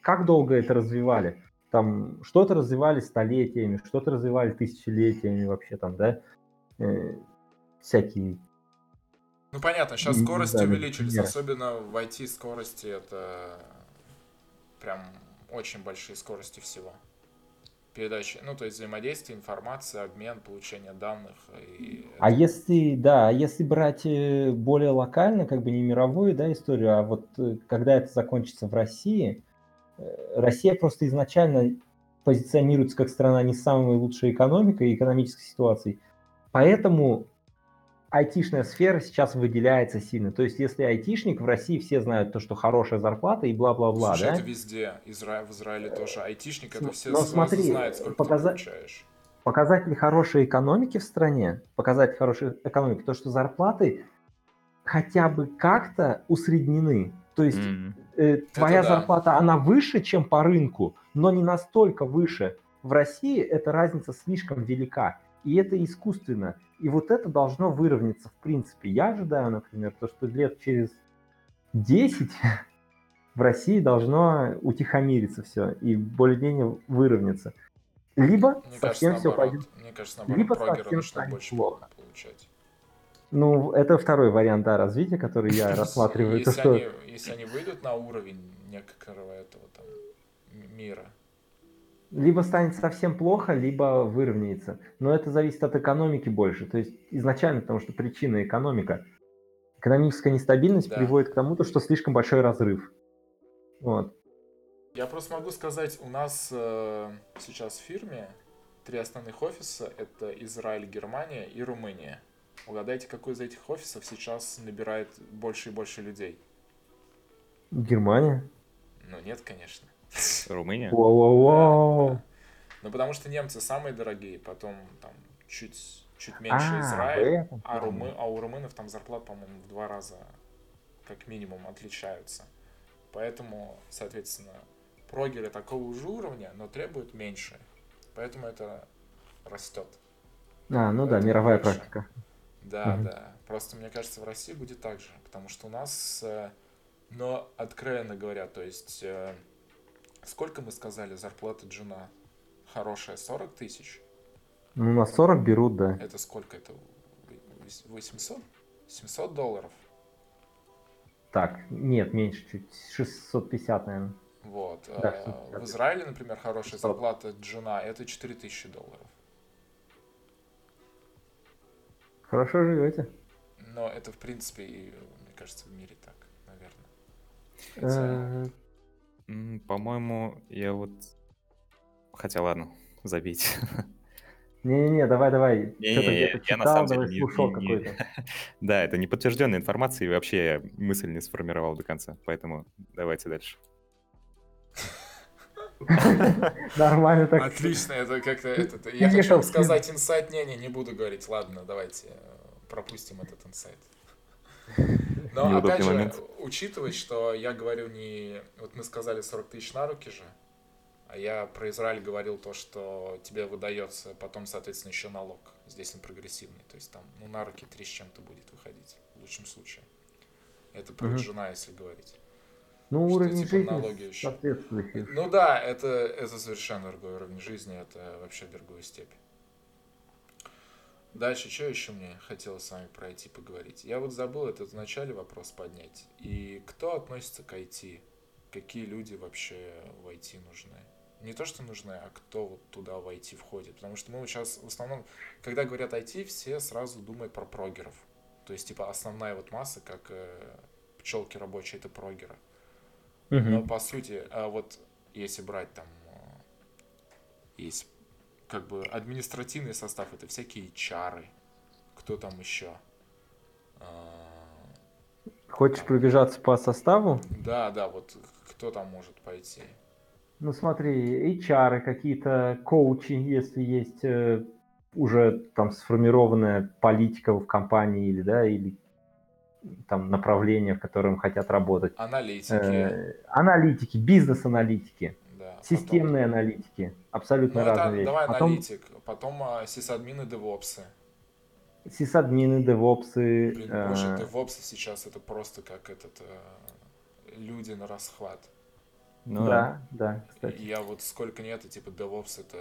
как долго это развивали? Там что-то развивали столетиями, что-то развивали тысячелетиями вообще там, да, Э, всякие Ну понятно, сейчас скорости знаю, увеличились, например. особенно в IT скорости это прям очень большие скорости всего. Передачи, ну то есть взаимодействие, информация, обмен, получение данных. И А если, да, а если брать э, более локально, как бы не мировую, да, историю, а вот э, когда это закончится в России, э, Россия просто изначально позиционируется как страна не с самой лучшей экономикой и экономической ситуацией, поэтому айтишная сфера сейчас выделяется сильно. То есть если айтишник в России все знают то, что хорошая зарплата и бла-бла-бла, Слушай, да? это везде. Изра... В Израиле тоже. Айтишник это все но смотри, знают, сколько показа- ты получаешь. показатель хорошей экономики в стране, показатель хорошей экономики, то, что зарплаты хотя бы как-то усреднены. То есть М. э, твоя да. зарплата, она выше, чем по рынку, но не настолько выше. В России эта разница слишком велика, и это искусственно. И вот это должно выровняться в принципе. Я ожидаю, например, то, что лет через 10 в России должно утихомириться все и более-менее выровняться. Либо Мне совсем кажется, все пойдет Мне кажется, наоборот, либо совсем станет больше плохо. получать. Ну, это второй вариант да, развития, который я рассматриваю. То, Если что они, если они выйдут на уровень некоторого этого там мира, либо станет совсем плохо, либо выровняется. Но это зависит от экономики больше. То есть изначально, потому что причина экономика. Экономическая нестабильность Да. приводит к тому, то, что слишком большой разрыв. Вот. Я просто могу сказать, у нас э, сейчас в фирме три основных офиса — это Израиль, Германия и Румыния. Угадайте, какой из этих офисов сейчас набирает больше и больше людей? Германия. Ну, нет, конечно. Румыния? Воу-воу-воу. Да. Ну, потому что немцы самые дорогие, потом там чуть, чуть меньше А, Израиль, а, румы, а у румынов там зарплат, по-моему, в два раза как минимум отличаются. Поэтому, соответственно, прогеры такого же уровня, но требуют меньше. Поэтому это растет. А, ну да, Поэтому мировая больше. практика. Да, Мгм. да. Просто мне кажется, в России будет так же, потому что у нас, э, но откровенно говоря, то есть, э, сколько мы сказали, зарплата джуна хорошая, 40 тысяч? Ну, на 40 берут, да. Это сколько? Это вось- 800? 700 долларов? Так, нет, меньше чуть. 650, наверное. Вот. Да, 650. В Израиле, например, хорошая 600. зарплата джуна это 4000 долларов. Хорошо живете. Но это, в принципе, и, мне кажется, в мире так, наверное. Хотя, Э, По-моему, я вот... Хотя ладно, забить. Не-не-не, давай-давай. Я- на самом давай деле не- слушал какой-то. Да, это не подтвержденная информация, и вообще я мысль не сформировал до конца, поэтому давайте дальше. Нормально так. Отлично, это как-то этот. Я хочу сказать инсайт. Не-не, не буду говорить. Ладно, давайте э, пропустим этот инсайт. Но Неудобный опять же, момент. учитывать, что я говорю не... Вот мы сказали 40 тысяч на руки же, а я про Израиль говорил то, что тебе выдается потом, соответственно, еще налог. Здесь он прогрессивный. То есть там, ну, на руки 3 с чем-то будет выходить, в лучшем случае. Это про Мгм. жена, если говорить. Ну, что уровень типа жизни налоги еще. соответствующий. Ну да, это, это совершенно другой уровень жизни, это вообще другой степь. Дальше, что еще мне хотелось с вами про IT поговорить? Я вот забыл этот в начале вопрос поднять. И кто относится к IT? Какие люди вообще в IT нужны? Не то, что нужны, а кто вот туда в IT входит. Потому что мы вот сейчас в основном, когда говорят IT, все сразу думают про прогеров. То есть, типа, основная вот масса, как э, пчелки рабочие, это прогеры. Но Мгм. по сути, а вот если брать там, э, есть как бы административный состав это всякие чары. Кто там еще? А, Хочешь пробежаться по составу? Да, да, вот кто там может пойти? Ну смотри, HR, какие-то коучи, если есть э, уже там сформированная политика в компании или да, или там направление, в котором хотят работать. Аналитики. Э, аналитики, бизнес-аналитики, системные потом... аналитики, абсолютно ну, это, разные вещи. Давай потом, аналитик, потом а, сисадмины, девопсы. Сисадмины, девопсы. Блин, э... боже, девопсы сейчас это просто как этот э, люди на расхват. Ну, да, да, кстати. Я вот сколько нет, типа DevOps это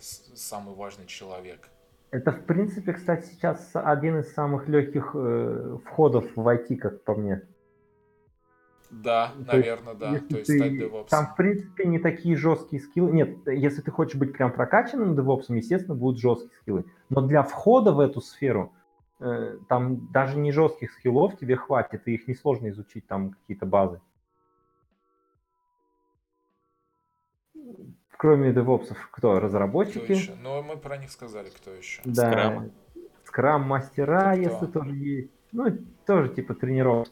самый важный человек. Это, в принципе, кстати, сейчас один из самых легких э, входов в IT, как по мне. Да, То наверное, есть, да. То есть ты, стать DevOps. Там, в принципе, не такие жесткие скиллы. Нет, если ты хочешь быть прям прокачанным DevOps, естественно, будут жесткие скиллы. Но для входа в эту сферу э, там даже не жестких скиллов тебе хватит, и их несложно изучить, там какие-то базы. Кроме девопсов, кто? Разработчики? Кто еще? Ну, мы про них сказали, кто еще. Да. Скрам. Скрам-мастера, если тоже есть. Ну, тоже типа тренировок.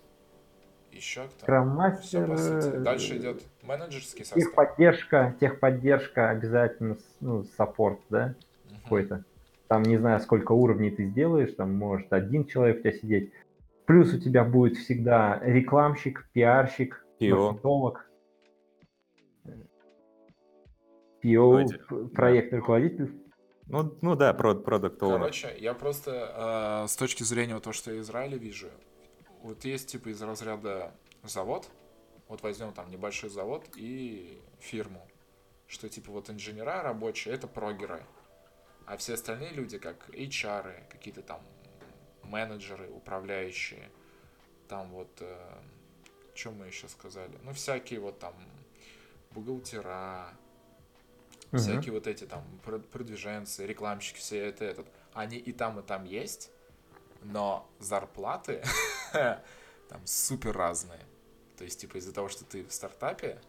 Еще кто? Скрам-мастер. Дальше идет менеджерский состав. Техподдержка, техподдержка обязательно, ну, саппорт, да, угу. какой-то. Там не знаю, сколько уровней ты сделаешь, там может один человек у тебя сидеть. Плюс у тебя будет всегда рекламщик, пиарщик, маркетолог. PO, проектный руководитель. Ну, ну да, продукт Короче, я просто э, с точки зрения того, что я в Израиле вижу, вот есть типа из разряда завод, вот возьмем там небольшой завод и фирму, что типа вот инженера рабочие это прогеры, а все остальные люди как HR, какие-то там менеджеры, управляющие, там вот, э, что мы еще сказали, ну всякие вот там бухгалтера, Uh-huh. Всякие вот эти там продвиженцы, рекламщики, все это, этот, они и там, и там есть, но зарплаты там супер разные. То есть, типа, из-за того, что ты в стартапе,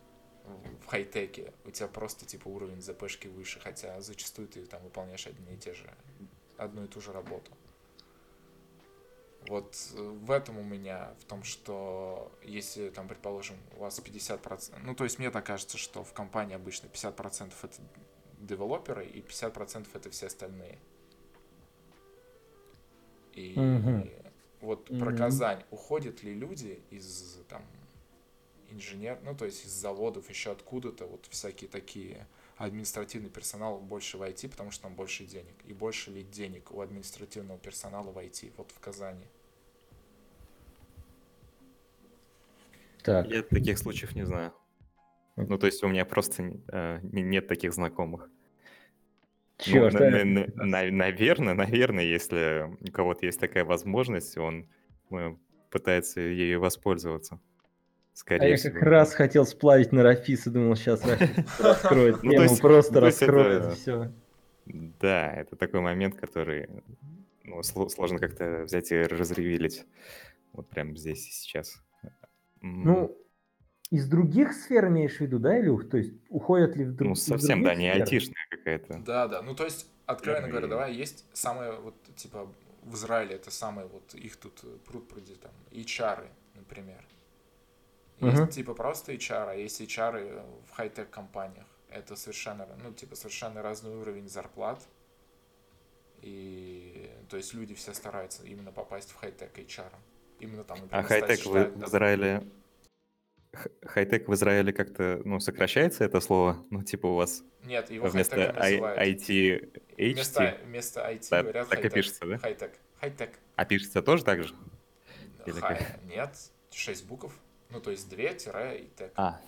в хай-теке, у тебя просто, типа, уровень ЗПшки выше, хотя зачастую ты там выполняешь одни и те же, одну и ту же работу. Вот э, в этом у меня, в том, что если, там, предположим, у вас 50%, ну, то есть мне так кажется, что в компании обычно 50% это девелоперы и 50% это все остальные. И mm-hmm. Вот mm-hmm. про Казань, уходят ли люди из, там, инженер, ну, то есть из заводов, еще откуда-то, вот всякие такие административный персонал больше в IT, потому что там больше денег. И больше ли денег у административного персонала в IT, вот в Казани? Так. Я таких случаев не знаю. Ну, то есть у меня просто э, нет таких знакомых. Черт, ну, на, на, на, наверное, наверное, если у кого-то есть такая возможность, он э, пытается ею воспользоваться. Скорее а я как раз хотел сплавить на Рафис и думал, сейчас Рафис раскроет ну, тему, просто раскроет все. Да, это такой момент, который ну, сложно как-то взять и разревелить вот прямо здесь и сейчас. Ну, из других сфер имеешь в виду, да, Илюх? То есть уходят ли в друг... Ну, совсем, да, не айтишная какая-то. Да, да. Ну, то есть, откровенно говоря, давай, есть самое, вот, типа, в Израиле это самое, вот, их тут пруд пруди, там, HR, например. Есть, uh-huh. типа, просто HR, а есть HR в хай-тек компаниях. Это совершенно, ну, типа, совершенно разный уровень зарплат. И, то есть, люди все стараются именно попасть в хай-тек HR. Именно там, например, а хай-тек в, в Израиле... Хай-тек в Израиле как-то, ну, сокращается это слово? Ну, типа у вас... Нет, его вместо IT, HT... Вместо, вместо IT да, говорят Так и пишется, да? Хай-тек. Хай-тек. А пишется тоже так же? Хай... Нет, шесть букв. Ну, то есть две тире и тек. А.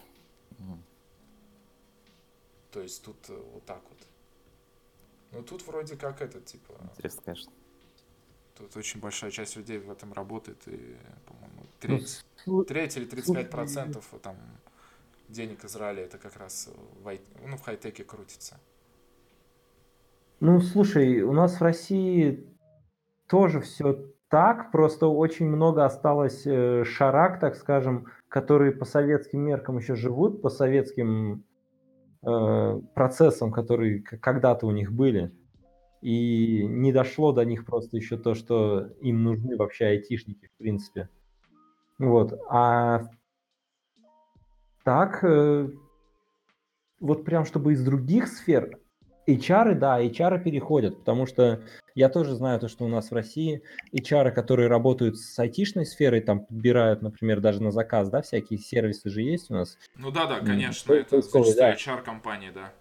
То есть тут э, вот так вот. Ну, тут вроде как это, типа... Интересно, конечно. Тут очень большая часть людей в этом работает, и, по-моему, треть, ну, треть или 35 процентов там денег Израиля это как раз в, ну, в хай-теке крутится. Ну, слушай, у нас в России тоже все так, просто очень много осталось э, шарак, так скажем, которые по советским меркам еще живут, по советским э, процессам, которые когда-то у них были, и не дошло до них просто еще то, что им нужны вообще айтишники, в принципе. Вот. А так, э, вот прям чтобы из других сфер, HR, да, HR переходят, потому что я тоже знаю то, что у нас в России HR, которые работают с айтишной сферой, там подбирают, например, даже на заказ, да, всякие сервисы же есть у нас. Ну да, да, конечно, mm, это зачастую да. HR-компании, да.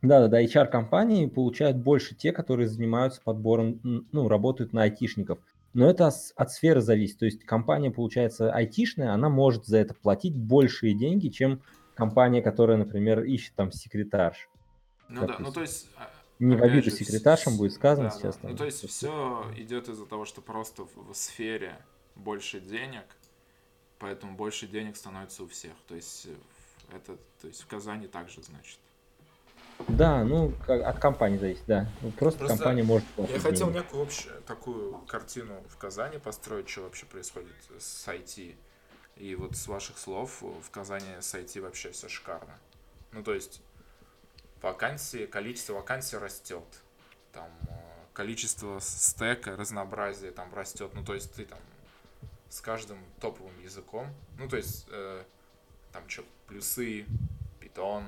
Да, да, да, HR-компании получают больше те, которые занимаются подбором, ну, работают на айтишников. Но это от сферы зависит. То есть компания, получается, айтишная, она может за это платить большие деньги, чем компания, которая, например, ищет там секретарш. Ну да, ну то есть... А, не в обиду секретаршам будет сказано да, сейчас. Да. Ну то есть все идет из-за того, что просто в, в сфере больше денег, поэтому больше денег становится у всех. То есть это, то есть в Казани также значит. Да, ну, от компании зависит, да. Ну, просто, просто компания может... Я хотел деньги. некую общую такую картину в Казани построить, что вообще происходит с IT. И вот с ваших слов в Казани с IT вообще все шикарно. Ну, то есть вакансии, количество вакансий растет. Там э, количество стека, разнообразие там растет. Ну, то есть ты там с каждым топовым языком, ну, то есть э, там что, плюсы, Python,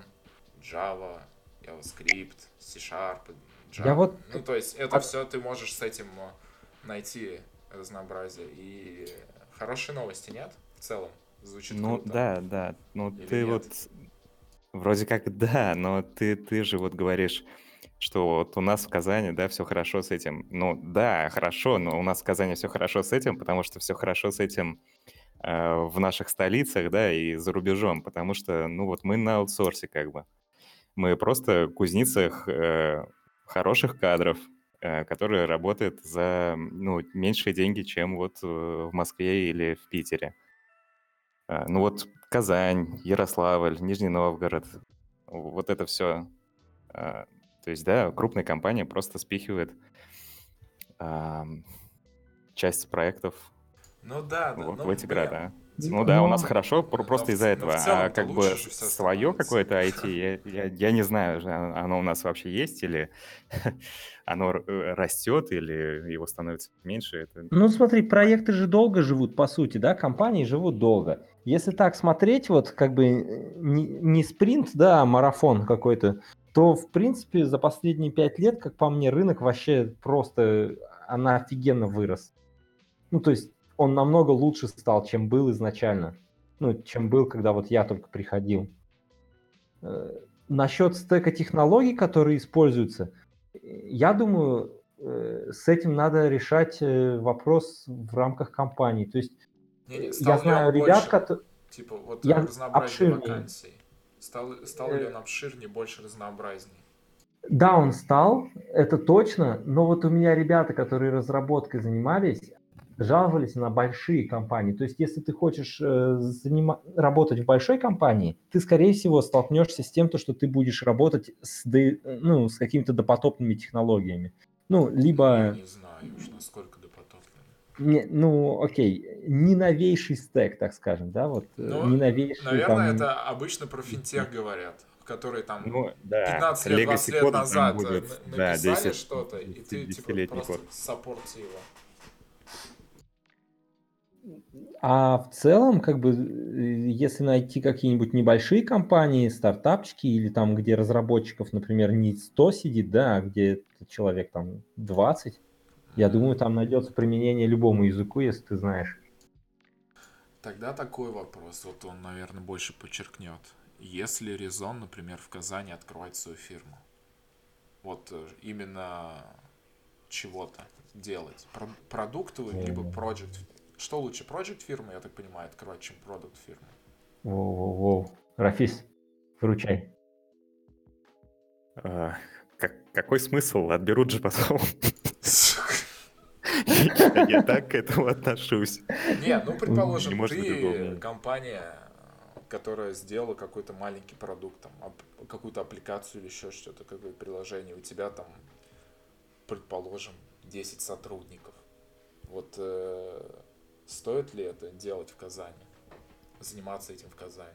Java, JavaScript, C-Sharp, Java. Я вот... Ну, то есть это а... все ты можешь с этим э, найти разнообразие. И хорошие новости, нет? В целом. Звучит ну, круто. да, да. Ну, Или ты нет? вот... Вроде как да, но ты, ты же вот говоришь, что вот у нас в Казани, да, все хорошо с этим. Ну, да, хорошо, но у нас в Казани все хорошо с этим, потому что все хорошо с этим э, в наших столицах, да, и за рубежом, потому что, ну, вот мы на аутсорсе как бы. Мы просто кузницах э, хороших кадров, э, которые работают за ну, меньшие деньги, чем вот э, в Москве или в Питере. Э, ну вот Казань, Ярославль, Нижний Новгород, вот это все. Э, то есть, да, крупная компания просто спихивает э, часть проектов ну, да, да, вот, ну, в эти города. Ну да, у нас хорошо просто из-за этого. А как бы свое какое-то IT, я, я, я не знаю, оно у нас вообще есть или оно э, растет или его становится меньше. Это... Ну смотри, проекты же долго живут, по сути, да, компании живут долго. Если так смотреть, вот как бы э, не, не спринт, да, а марафон какой-то, то, в принципе, за последние пять лет, как по мне, рынок вообще просто, она офигенно вырос. Ну, то есть он намного лучше стал, чем был изначально. Ну, чем был, когда вот я только приходил. Э, насчет стека технологий, которые используются, я думаю, э, с этим надо решать э, вопрос в рамках компании. То есть не, не, я знаю ребят, которые... Типа, вот я разнообразие вакансий. Стал, стал ли он обширнее, больше разнообразнее? Да, он стал, это точно, но вот у меня ребята, которые разработкой занимались, жаловались на большие компании. То есть, если ты хочешь э, занима- работать в большой компании, ты, скорее всего, столкнешься с тем, то, что ты будешь работать с, ну, с какими-то допотопными технологиями. Ну, либо... Я не знаю уж, насколько допотопными. Не, ну, окей, не новейший стек, так скажем, да, вот, э, ну, не новейший... Наверное, там... это обычно про финтех говорят которые там ну, да. 15 лет, 20 лет назад будет, написали да, что-то, и ты типа просто саппорти его. А в целом, как бы, если найти какие-нибудь небольшие компании, стартапчики, или там, где разработчиков, например, не 100 сидит, да, а где человек там 20, я думаю, там найдется применение любому языку, если ты знаешь. Тогда такой вопрос, вот он, наверное, больше подчеркнет. Если резон, например, в Казани открывать свою фирму, вот э, именно чего-то делать, продуктовый, либо project что лучше, project фирмы, я так понимаю, открывать, чем продукт фирмы? Воу-воу-воу. Рафис, выручай. А, как, какой смысл? Отберут же потом. Я так к этому отношусь. Не, ну, предположим, ты компания, которая сделала какой-то маленький продукт, там, какую-то аппликацию или еще что-то, какое-то приложение, у тебя там, предположим, 10 сотрудников. Вот э, Стоит ли это делать в Казани? Заниматься этим в Казани?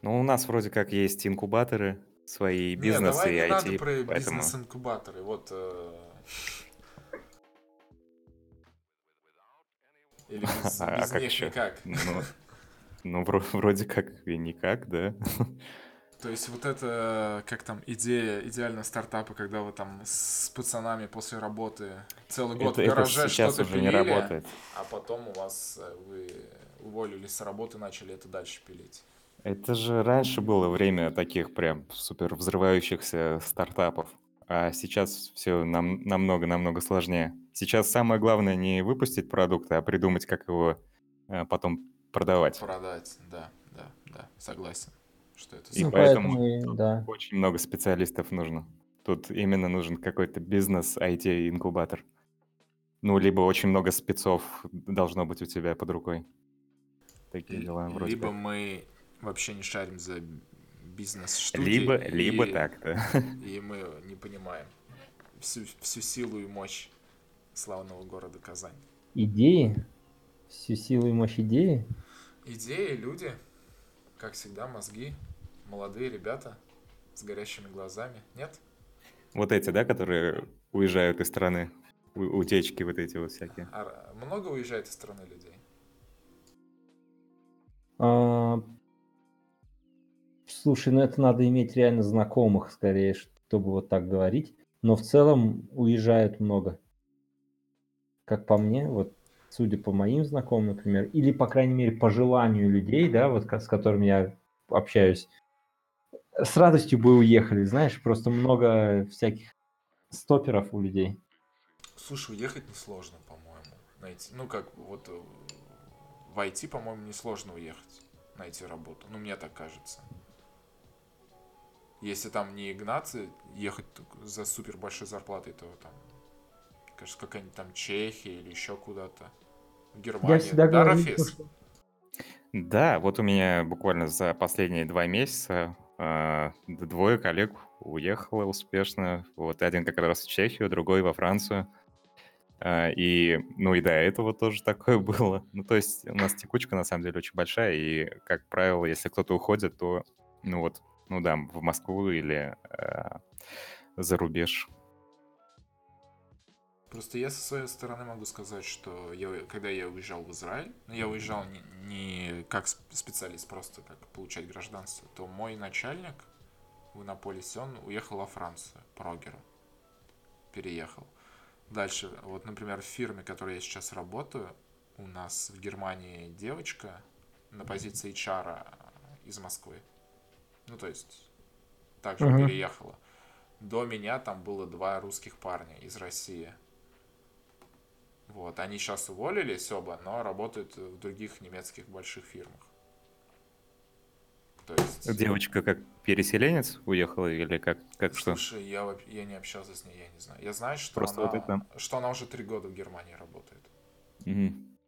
Ну, у нас вроде как есть инкубаторы, свои Не, бизнесы давай и не надо про поэтому... бизнес-инкубаторы. Вот. э, Или без, А без как них еще? никак. Ну, ну, вро- вроде как и никак, да. То есть вот это, как там, идея идеального стартапа, когда вы там с пацанами после работы целый год Это, в гараже что-то уже не пилили, работает. а потом у вас э, вы уволились с работы, начали это дальше пилить. Это же раньше было время таких прям супер взрывающихся стартапов. А сейчас все нам, намного-намного сложнее. Сейчас самое главное не выпустить продукт, а придумать, как его э, потом продавать. Продать, да, да, да, согласен, что это И Ну, поэтому поэтому, да. очень много специалистов нужно. Тут именно нужен какой-то бизнес, IT-инкубатор. Ну, либо очень много спецов должно быть у тебя под рукой. Такие дела вроде Либо как. мы вообще не шарим за бизнес-штуки. Либо, либо и- так, да. И мы не понимаем всю, всю силу и мощь славного города Казань. Идеи, всю силу и мощь идеи. Идеи, люди, как всегда, мозги, молодые ребята с горящими глазами. Нет? Вот эти, да, которые уезжают из страны. У- Утечки вот эти вот всякие. А много уезжает из страны людей? А, Слушай, ну это надо иметь реально знакомых скорее, чтобы вот так говорить. Но в целом уезжают много. Как по мне, вот судя по моим знакомым, например, или, по крайней мере, по желанию людей, да, вот с которыми я общаюсь, с радостью бы уехали, знаешь, просто много всяких стоперов у людей. Слушай, уехать несложно, по-моему, найти. Ну, как вот э, в IT, по-моему, несложно уехать, найти работу. Ну, мне так кажется. Если там не Игнаты, ехать за супер большой зарплатой, то там, кажется, какая-нибудь там Чехия или еще куда-то. В Германию. Я всегда да, говорю, Рафис? что- Да, вот у меня буквально за последние два месяца д- двое коллег уехало успешно. Вот один как раз в Чехию, другой во Францию. А, И, ну и до этого тоже такое было. Ну, то есть у нас текучка на самом деле очень большая, и, как правило, если кто-то уходит, то, ну вот, ну да, в Москву или а, за рубеж. Просто я со своей стороны могу сказать, что я, когда я уезжал в Израиль, ну, я уезжал не, не как сп- специалист, просто как получать гражданство, то мой начальник в Иннополисе, он уехал во Францию, по Рогеру, переехал. Дальше, вот, например, в фирме, в которой я сейчас работаю, у нас в Германии девочка на позиции HR из Москвы. Ну, то есть, также Мгм. переехала. До меня там было два русских парня из России. Вот, они сейчас уволились оба, но работают в других немецких больших фирмах. То есть... Девочка как переселенец уехала или как, как что? Слушай, я, я не общался с ней, я не знаю. Я знаю, что, Просто она, вот это- что она уже три года в Германии работает. Мгм.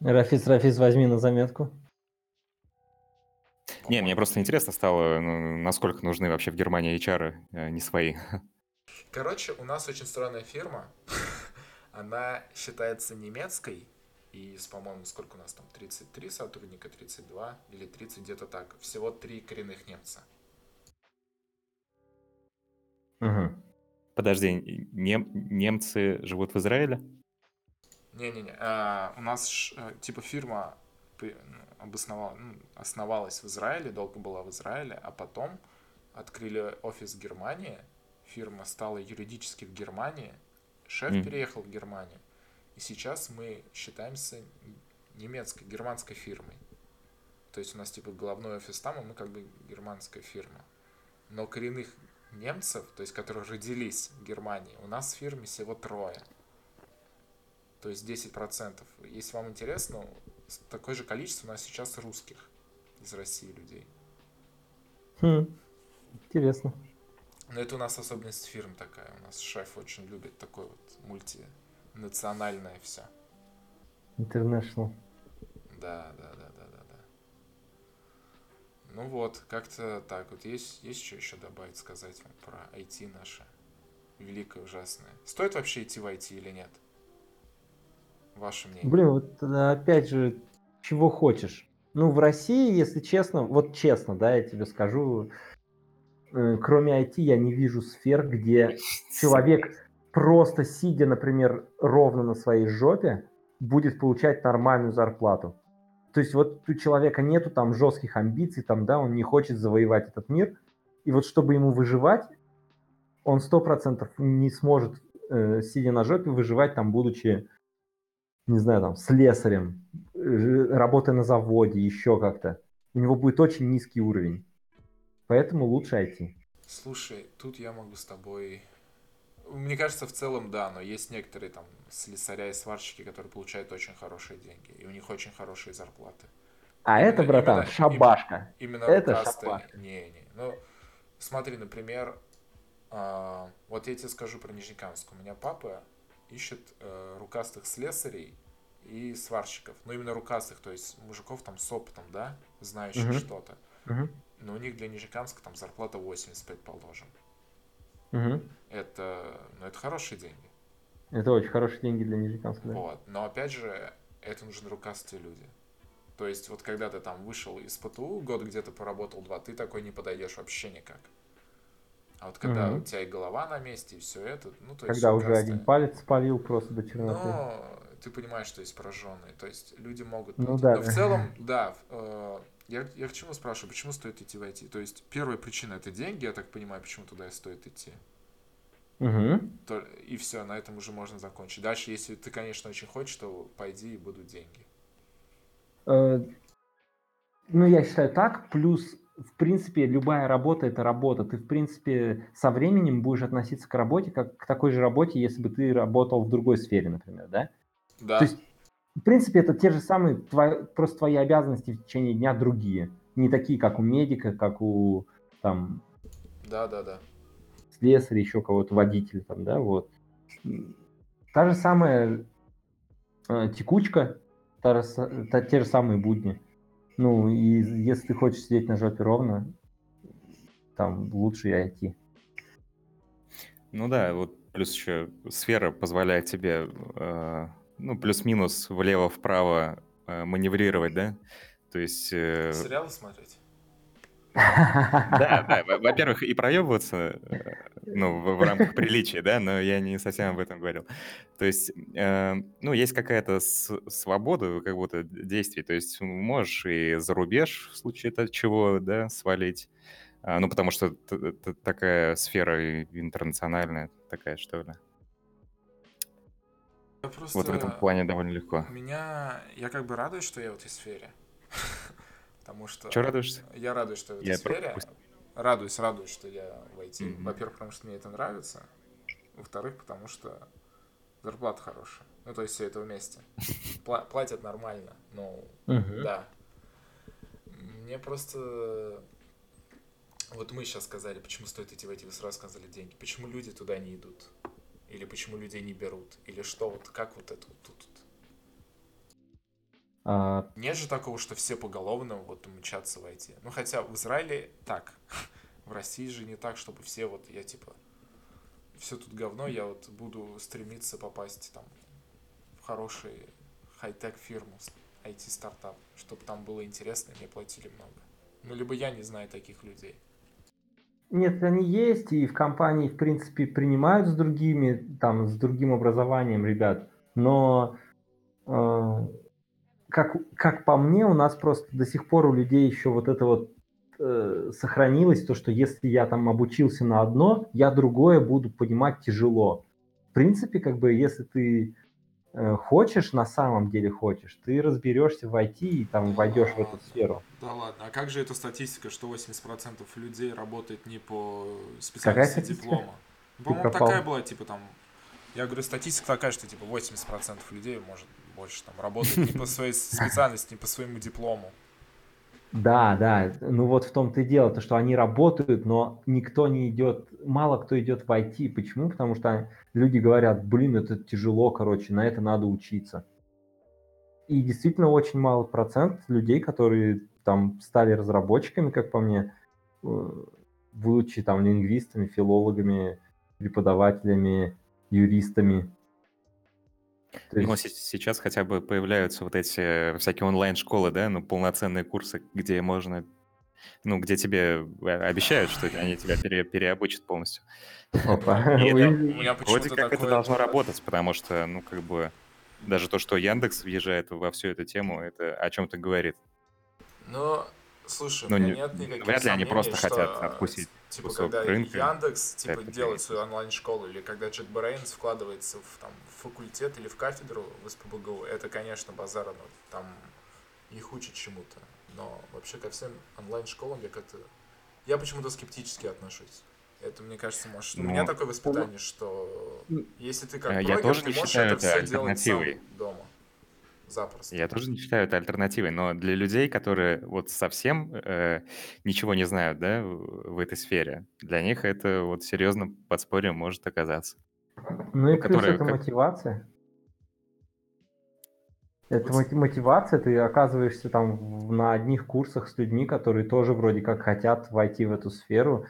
Рафис, Рафис, возьми на заметку. Не, мне просто интересно стало, ну, насколько нужны вообще в Германии HR, а не свои. Короче, у нас очень странная фирма. Она считается немецкой. И, по-моему, сколько у нас там? 33 сотрудника, 32 или 30, где-то так. Всего три коренных немца. Мгм. Подожди, нем- немцы живут в Израиле? Не-не-не, а, у нас ж, э, типа фирма ну, обосновала, ну, основалась в Израиле, долго была в Израиле, а потом открыли офис в Германии, фирма стала юридически в Германии, шеф Мгм. переехал в Германию, и сейчас мы считаемся немецкой, германской фирмой. То есть у нас типа головной офис там, а мы как бы германская фирма. Но коренных немцев, то есть которые родились в Германии, у нас в фирме всего трое. То есть 10%. Если вам интересно, такое же количество у нас сейчас русских из России людей. Хм. Интересно. Но это у нас особенность фирм такая. У нас шеф очень любит такое вот мультинациональное все. International. Да, да, да, да, да, да. Ну вот, как-то так. Вот есть, есть что еще добавить, сказать вам про IT наше великое, ужасное. Стоит вообще идти в IT или нет? Ваше мнение. Блин, вот э, опять же, чего хочешь? Ну, в России, если честно, вот честно, да, я тебе скажу, кроме IT я не вижу сфер, где человек просто сидя, например, ровно на своей жопе, будет получать нормальную зарплату. То есть вот у человека нету там жестких амбиций, там, да, он не хочет завоевать этот мир. И вот чтобы ему выживать, он сто процентов не сможет, э, сидя на жопе, выживать там, будучи, не знаю, там, слесарем, э, работая на заводе, еще как-то. У него будет очень низкий уровень. Поэтому лучше IT. Слушай, тут я могу с тобой мне кажется, в целом, да, но есть некоторые там слесаря и сварщики, которые получают очень хорошие деньги, и у них очень хорошие зарплаты. А именно, это, братан, именно, шабашка. Именно это рукастые. шабашка. Не, не. Ну, смотри, например, э, вот я тебе скажу про Нижнекамск. У меня папа ищет э, рукастых слесарей и сварщиков. Ну, именно рукастых, то есть мужиков там с опытом, да, знающих uh-huh. что-то. Uh-huh. Но у них для Нижнекамска там зарплата 85, положим. Угу. Это, ну, это хорошие деньги. Это очень хорошие деньги для Нижнекамска, да. Вот. Но опять же, это нужны рукастые люди. То есть, вот когда ты там вышел из ПТУ, год где-то поработал два, ты такой не подойдешь вообще никак. А вот когда угу. у тебя и голова на месте, и все это, ну, то есть... Когда уже один палец спалил просто до черноты. Но ты понимаешь, что есть пораженные. То есть, люди могут... Ну, да. Но в целом, да, э, я, я к чему спрашиваю, почему стоит идти в IT? То есть первая причина это деньги, я так понимаю, почему туда и стоит идти. Угу. То, и все, на этом уже можно закончить. Дальше, если ты, конечно, очень хочешь, то пойди и будут деньги. Э, ну, я считаю так. Плюс, в принципе, любая работа это работа. Ты, в принципе, со временем будешь относиться к работе как к такой же работе, если бы ты работал в другой сфере, например, да? Да. То есть в принципе, это те же самые, твои, просто твои обязанности в течение дня другие. Не такие, как у медика, как у там... Да, да, да. Слесаря, еще кого-то, водителя там, да, вот. Та же самая э, текучка, та же, та, те же самые будни. Ну, и если ты хочешь сидеть на жопе ровно, там лучше и IT. Ну да, вот плюс еще сфера позволяет тебе э, ну, плюс-минус влево-вправо э, маневрировать, да? То есть... Э... Сериалы смотреть? Да, да. Во-первых, и проебываться, э, ну, в, в рамках приличия, да, но я не совсем об этом говорил. То есть, э, ну, есть какая-то свобода как будто действий. То есть можешь и за рубеж в случае этого чего, да, свалить. А, ну, потому что такая сфера интернациональная такая, что ли. Я просто... Вот в этом плане довольно легко. Меня... Я как бы радуюсь, что я в этой сфере. Потому что... Что радуешься? Я радуюсь, что я в этой я сфере. Радуюсь, радуюсь, что я в IT. Mm-hmm. Во-первых, потому что мне это нравится. Во-вторых, потому что зарплата хорошая. Ну, то есть все это вместе. Пла- платят нормально. Ну, mm-hmm. да. Мне просто... Вот мы сейчас сказали, почему стоит идти в IT, вы сразу сказали деньги. Почему люди туда не идут? Или почему людей не берут? Или что? Вот как вот это вот тут? А... Нет же такого, что все поголовно вот мчатся войти. Ну, хотя в Израиле так. в России же не так, чтобы все вот, я типа, все тут говно, я вот буду стремиться попасть там в хороший хай-тек фирму, IT-стартап, чтобы там было интересно и мне платили много. Ну, либо я не знаю таких людей. Нет, они есть, и в компании, в принципе, принимают с другими, там, с другим образованием ребят, но э, как, как по мне, у нас просто до сих пор у людей еще вот это вот э, сохранилось, то, что если я там обучился на одно, я другое буду понимать тяжело. В принципе, как бы, если ты хочешь, на самом деле хочешь, ты разберешься в IT и там войдешь в эту сферу. Да ладно, а как же эта статистика, что 80% людей работает не по специальности диплома? По-моему, такая была, типа там, я говорю, статистика такая, что типа 80% людей, может, больше там работает не по своей специальности, не по своему диплому. Да, да. Ну вот в том-то и дело, то, что они работают, но никто не идет, мало кто идет в IT. Почему? Потому что люди говорят, блин, это тяжело, короче, на это надо учиться. И действительно очень малый процент людей, которые там стали разработчиками, как по мне, э, будучи там лингвистами, филологами, преподавателями, юристами. Ну, есть, се- сейчас хотя бы появляются вот эти всякие онлайн-школы, да, ну, полноценные курсы, где можно, ну, где тебе э, обещают, что они тебя пере- переобучат полностью. опа, И это- Вроде как это должно работать, потому что, ну, как бы, даже то, что Яндекс въезжает во всю эту тему, это о чем-то говорит. Ну, слушай, Ну, у меня не- нет никаких вряд ли они просто что, хотят откусить Типа, кусок когда рынка. Яндекс типа, делает свою онлайн-школу, или когда JetBrains вкладывается в, там, в факультет или в кафедру в СПБГУ, это, конечно, базар, но там их учат чему-то. Но вообще ко всем онлайн-школам я как-то... Я почему-то скептически отношусь. Это, мне кажется, может... У Ну, меня такое воспитание, что если ты как Э, я блогер, тоже ты не можешь считаю это это все делать сам дома. Запросто. Я тоже не считаю это альтернативой, но для людей, которые вот совсем э, ничего не знают, да, в в этой сфере, для них это вот серьезно подспорьем может оказаться. Ну и плюс которые это как- мотивация. Это мотивация, ты оказываешься там на одних курсах с людьми, которые тоже вроде как хотят войти в эту сферу.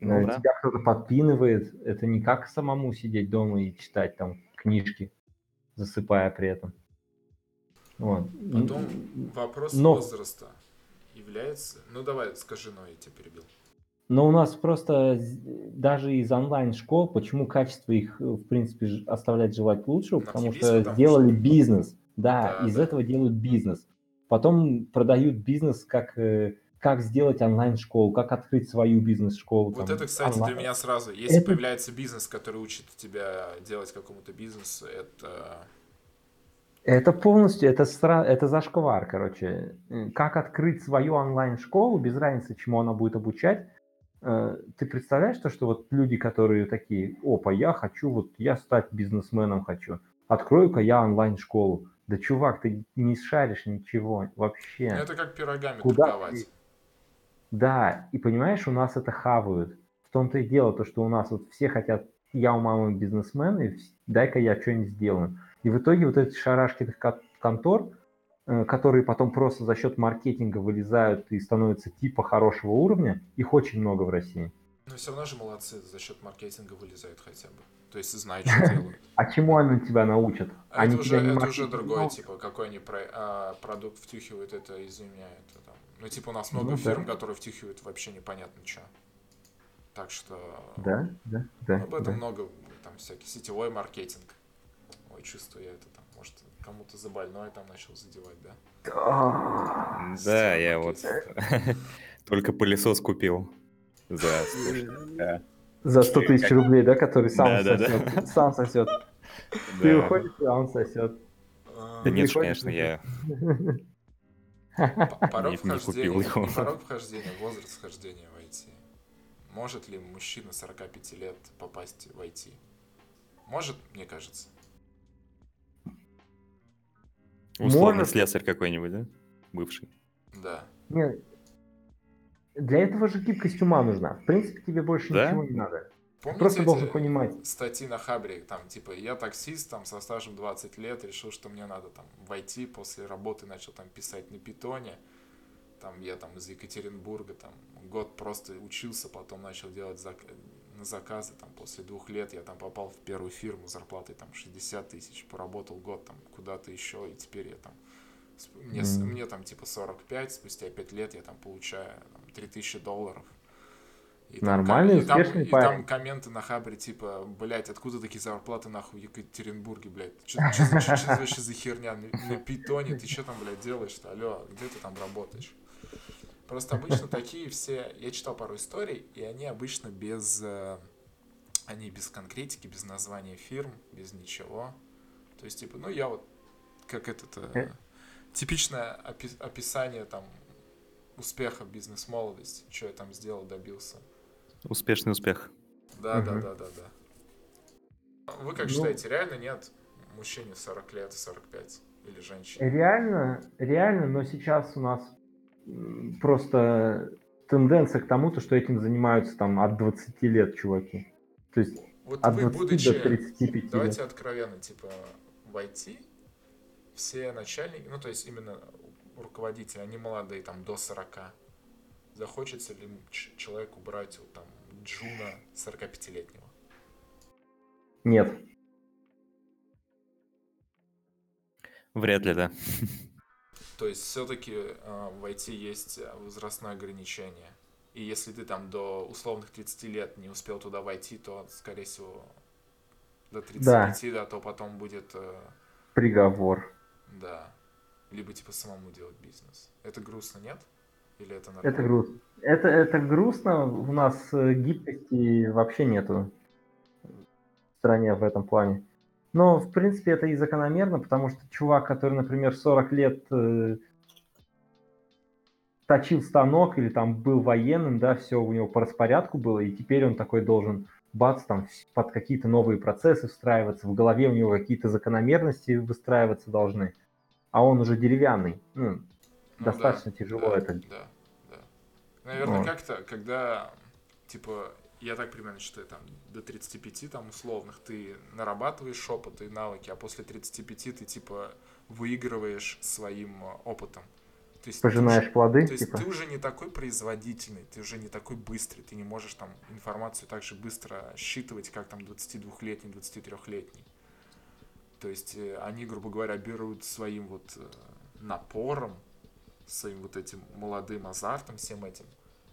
Ну Э, да. Тебя кто-то подпинывает. Это не как самому сидеть дома и читать там книжки, засыпая при этом. Вот. Потом вопрос но- возраста является... Ну, давай, скажи, но я тебя перебил. Но у нас просто даже из онлайн-школ, почему качество их, э, в принципе, оставляет желать лучшего, потому что потому сделали что- бизнес. Да, Да, из да. этого делают бизнес. Потом продают бизнес, как, э, как сделать онлайн-школу, как открыть свою бизнес-школу. Вот там, это, кстати, для онлайн. меня сразу. Если Это- появляется бизнес, который учит тебя делать какому-то бизнесу, это... Это полностью, это, сра- это зашквар, короче. Э, Как открыть свою онлайн-школу, без разницы, чему она будет обучать. Э, Ты представляешь то, что вот люди, которые такие, опа, я хочу, вот я стать бизнесменом хочу, открою-ка я онлайн-школу. Да, чувак, ты не шаришь ничего вообще. Это как пирогами Куда торговать. ты? Да, и понимаешь, у нас это хавают. В том-то и дело, то, что у нас вот все хотят, я у мамы бизнесмен, и дай-ка я что-нибудь сделаю. И в итоге вот эти шарашки этих кон- контор, э, которые потом просто за счет маркетинга вылезают и становятся типа хорошего уровня, их очень много в России. Но все равно же молодцы, за счет маркетинга вылезают хотя бы. То есть знают, что делают. А чему они тебя научат? А они это уже, не это уже другое, научат. типа, какой они про- а, продукт втюхивают, это, меня, это там... Ну, типа, у нас много Ну, да. фирм, которые втюхивают вообще непонятно что. Так что... Да, да, да. Об этом да. много, там, всякий сетевой маркетинг. Ой, чувствую я это там, может, кому-то за больное там начал задевать, да? Да, я вот только пылесос купил за 100 да. За 100 тысяч рублей, да, который сам сосет. Сам сосет. Ты уходишь, а он сосет. А, Да нет, конечно, я порог вхождения, возраст вхождения в IT. Может ли мужчина 45 лет попасть в IT? Может, мне кажется. Условный Может. слесарь какой-нибудь, да? Бывший. Да. Нет. Для этого же гибкость ума нужна. В принципе, тебе больше Да? ничего не надо. Помните просто должен понимать. статьи на Хабре, там, типа, я таксист, там, со стажем 20 лет, решил, что мне надо, там, войти после работы, начал, там, писать на питоне, там, я, там, из Екатеринбурга, там, год просто учился, потом начал делать зак- на заказы, там, после двух лет я, там, попал в первую фирму с зарплатой, там, 60 тысяч, поработал год, там, куда-то еще, и теперь я, там, мне, Мгм. мне там, типа, 45, спустя 5 лет я, там, получаю, там, 3000 долларов, и там Нормальный, и там- успешный и парень. там комменты на Хабре, типа, блядь, откуда такие зарплаты, нахуй в Екатеринбурге, блядь? Что вообще за херня? На, на питоне ты что там, блядь, делаешь-то? Алло, где ты там работаешь? Просто обычно такие все... Я читал пару историй, и они обычно без... э, Они без конкретики, без названия фирм, без ничего. То есть, типа, ну, я вот, как этот... э, Э. Типичное опи- описание, там, успеха в бизнес-молодости, что я там сделал, добился. Успешный успех. Да, да, Мгм. да, да, да. Вы как Ну- считаете, реально нет мужчине 40 лет, 45 или женщине? Реально, реально, но сейчас у нас просто тенденция к тому, то, что этим занимаются там от 20 лет чуваки. То есть Вот от вы, 20 будучи, до 35 давайте лет. откровенно, типа, в IT все начальники, ну, то есть именно руководители, они молодые, там, до 40. Захочется ли человеку брать вот, там Джуна 45-летнего? Нет. Вряд ли, да. То есть все-таки э, в IT есть э, возрастное ограничение. И если ты там до условных 30 лет не успел туда войти, то, скорее всего, до 35, да, да то потом будет... Э, Приговор. Да. Либо типа самому делать бизнес. Это грустно, нет? Или это нормально? Это грустно. Это, это грустно. У нас э, гибкости вообще нету в стране в этом плане. Но, в принципе, это и закономерно, потому что чувак, который, например, 40 лет э, точил станок или там был военным, да, все у него по распорядку было, и теперь он такой должен бац, там под какие-то новые процессы встраиваться, в голове у него какие-то закономерности выстраиваться должны, а он уже деревянный. Ну, ну достаточно да, тяжело да, это. Да, да. Наверное, вот. как-то, когда, типа, я так примерно считаю, там, до 35, там, условных, ты нарабатываешь опыт и навыки, а после 35 ты, типа, выигрываешь своим э, опытом. То есть Пожинаешь уже, плоды, То есть типа? ты уже не такой производительный, ты уже не такой быстрый, ты не можешь там информацию так же быстро считывать, как там 22-летний, 23-летний. То есть э, они, грубо говоря, берут своим вот э, напором, своим вот этим молодым азартом, всем этим,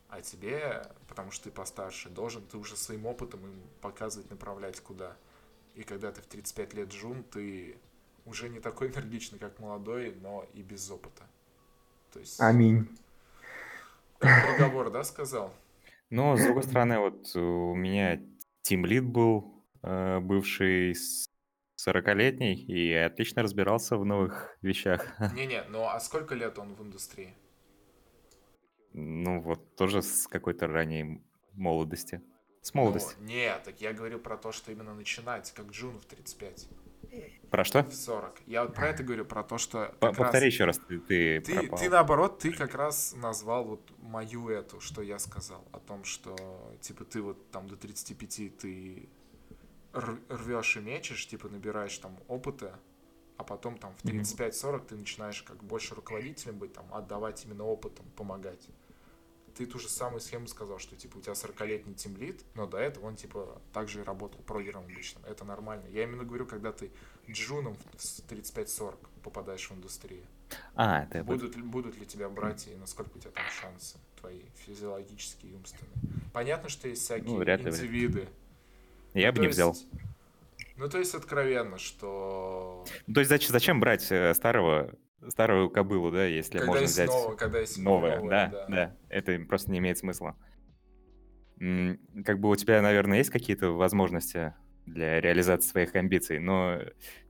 а тебе, потому что ты постарше, должен ты уже своим опытом им показывать, направлять куда. И когда ты в 35 лет жун, ты уже не такой энергичный, как молодой, но и без опыта. То есть... Аминь. Как да, сказал? Но, с другой стороны, вот у меня тимлид был, э, бывший 40-летний, и отлично разбирался в новых вещах. Не-не, ну а сколько лет он в индустрии? Ну вот, тоже с какой-то ранней молодости. С молодости. Ну, нет, так я говорю про то, что именно начинать, как Джун в 35. Про что? В 40. Я вот про это говорю, про то, что... Повтори раз... еще раз, ты, ты, ты, ты наоборот, ты как раз назвал вот мою эту, что я сказал, о том, что, типа, ты вот там до 35 ты рвешь и мечешь, типа, набираешь там опыта, а потом там в 35-40 ты начинаешь как больше руководителем быть, там, отдавать именно опытом, помогать ты ту же самую схему сказал, что типа у тебя 40-летний тимлит, но до этого он типа также работал прогером обычно. Это нормально. Я именно говорю, когда ты джуном с 35-40 попадаешь в индустрию. А, это будут, будут ли тебя брать и насколько у тебя там шансы твои физиологические и умственные. Понятно, что есть всякие ну, вряд ли, индивиды. Вряд ли. Я бы не взял. Ну, то есть откровенно, что... То есть зачем, зачем брать э, старого старую кобылу, да, если когда можно взять новое, когда есть новое, новое да, да, да, это просто не имеет смысла. Как бы у тебя, наверное, есть какие-то возможности для реализации своих амбиций, но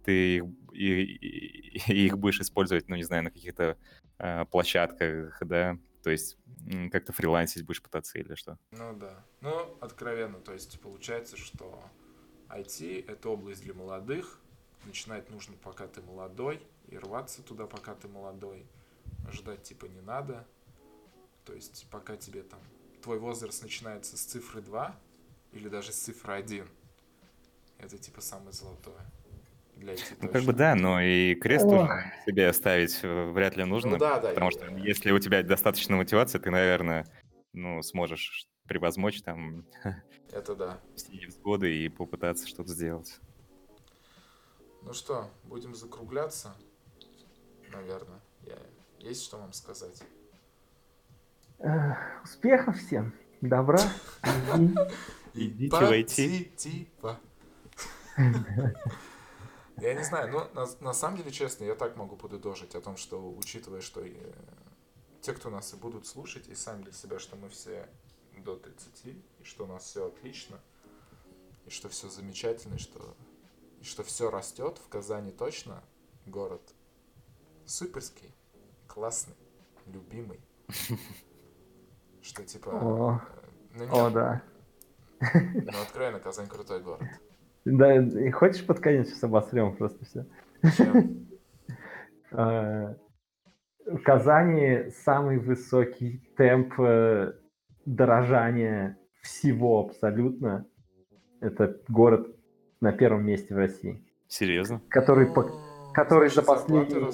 ты их, и, и, их будешь использовать, ну, не знаю, на каких-то э, площадках, да, то есть как-то фрилансить будешь пытаться или что? Ну да, ну, откровенно, то есть получается, что IT — это область для молодых, начинать нужно, пока ты молодой, и рваться туда, пока ты молодой. Ждать типа не надо. То есть пока тебе там твой возраст начинается с цифры 2 или даже с цифры 1, это типа самое золотое. Для IT ну, как бы да, но и крест Ох. себе оставить э, вряд ли нужно. Ну, да, да. Потому что если у тебя достаточно мотивации, ты, наверное, ну, сможешь превозмочь там это да. все невзгоды и попытаться что-то сделать. Ну что, будем закругляться наверное. Я... Есть что вам сказать? Успехов всем, добра. Идите войти. Я не знаю, но на, на самом деле, честно, я так могу подытожить о том, что, учитывая, что и, те, кто нас и будут слушать, и сами для себя, что мы все до 30, и что у нас все отлично, и что все замечательно, и что, и что все растет в Казани точно, город суперский, классный, любимый. Что типа... О, э, ну, О да. Ну, откровенно, Казань крутой город. Да, и хочешь под конец сейчас обосрем просто все? Чем? А, в Казани самый высокий темп э, дорожания всего абсолютно. Это город на первом месте в России. Серьезно? Который, по, который за последние...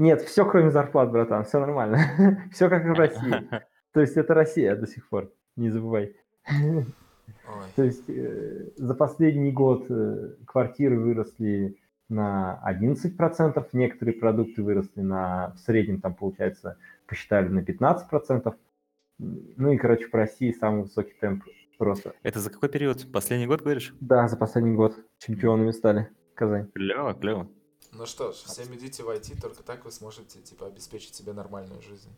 Нет, все кроме зарплат, братан, все нормально. все как в России. То есть это Россия до сих пор, не забывай. То есть э, за последний год э, квартиры выросли на 11%, некоторые продукты выросли на, в среднем там, получается, посчитали на 15%. Ну и, короче, в России самый высокий темп роста. Это за какой период? Последний год, говоришь? Да, за последний год чемпионами стали Казань. Клево, клево. Ну что ж, всем идите в IT, только так вы сможете, типа, обеспечить себе нормальную жизнь.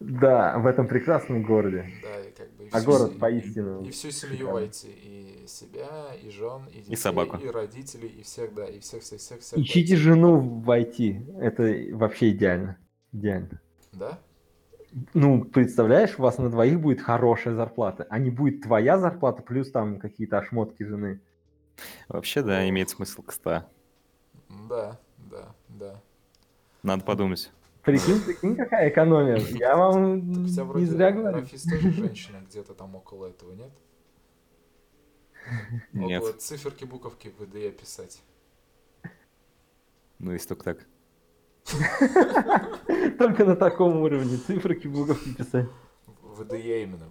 Да, в этом прекрасном городе. Да, и как бы... и А всю город поистину И, и всю семью войти, и себя, и жен, и детей, собаку. и родителей, и всех, да, и всех-всех-всех-всех. Ищите войти. жену в IT. Это вообще идеально. Идеально. Да? Ну, представляешь, у вас на двоих будет хорошая зарплата, а не будет твоя зарплата плюс там какие-то ошмотки жены. Вообще, да, имеет смысл, кстати. Да, да, да. Надо подумать. Прикинь, прикинь, какая экономия. Я вам Так у тебя не вроде зря говорю. Рафис тоже женщина где-то там около этого, нет? Нет. Около циферки, буковки в VDE писать. Ну, если только так. Только на таком уровне цифры буковки писать. В VDE именно.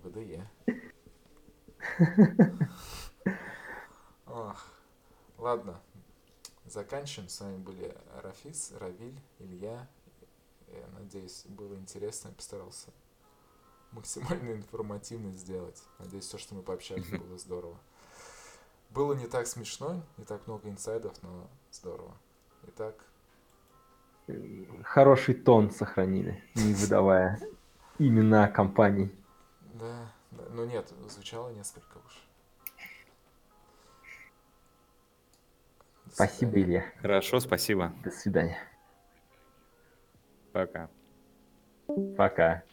Ох. Ладно, заканчиваем. С вами были Рафис, Равиль, Илья. Я надеюсь, было интересно. Я постарался максимально информативно сделать. Надеюсь, то, что мы пообщались, было здорово. Было не так смешно, не так много инсайдов, но здорово. Итак, Хороший тон сохранили, не выдавая имена компаний. да, да. Ну нет, звучало несколько уж. Спасибо, свидания. Илья. Хорошо, спасибо. До свидания. Пока. Пока.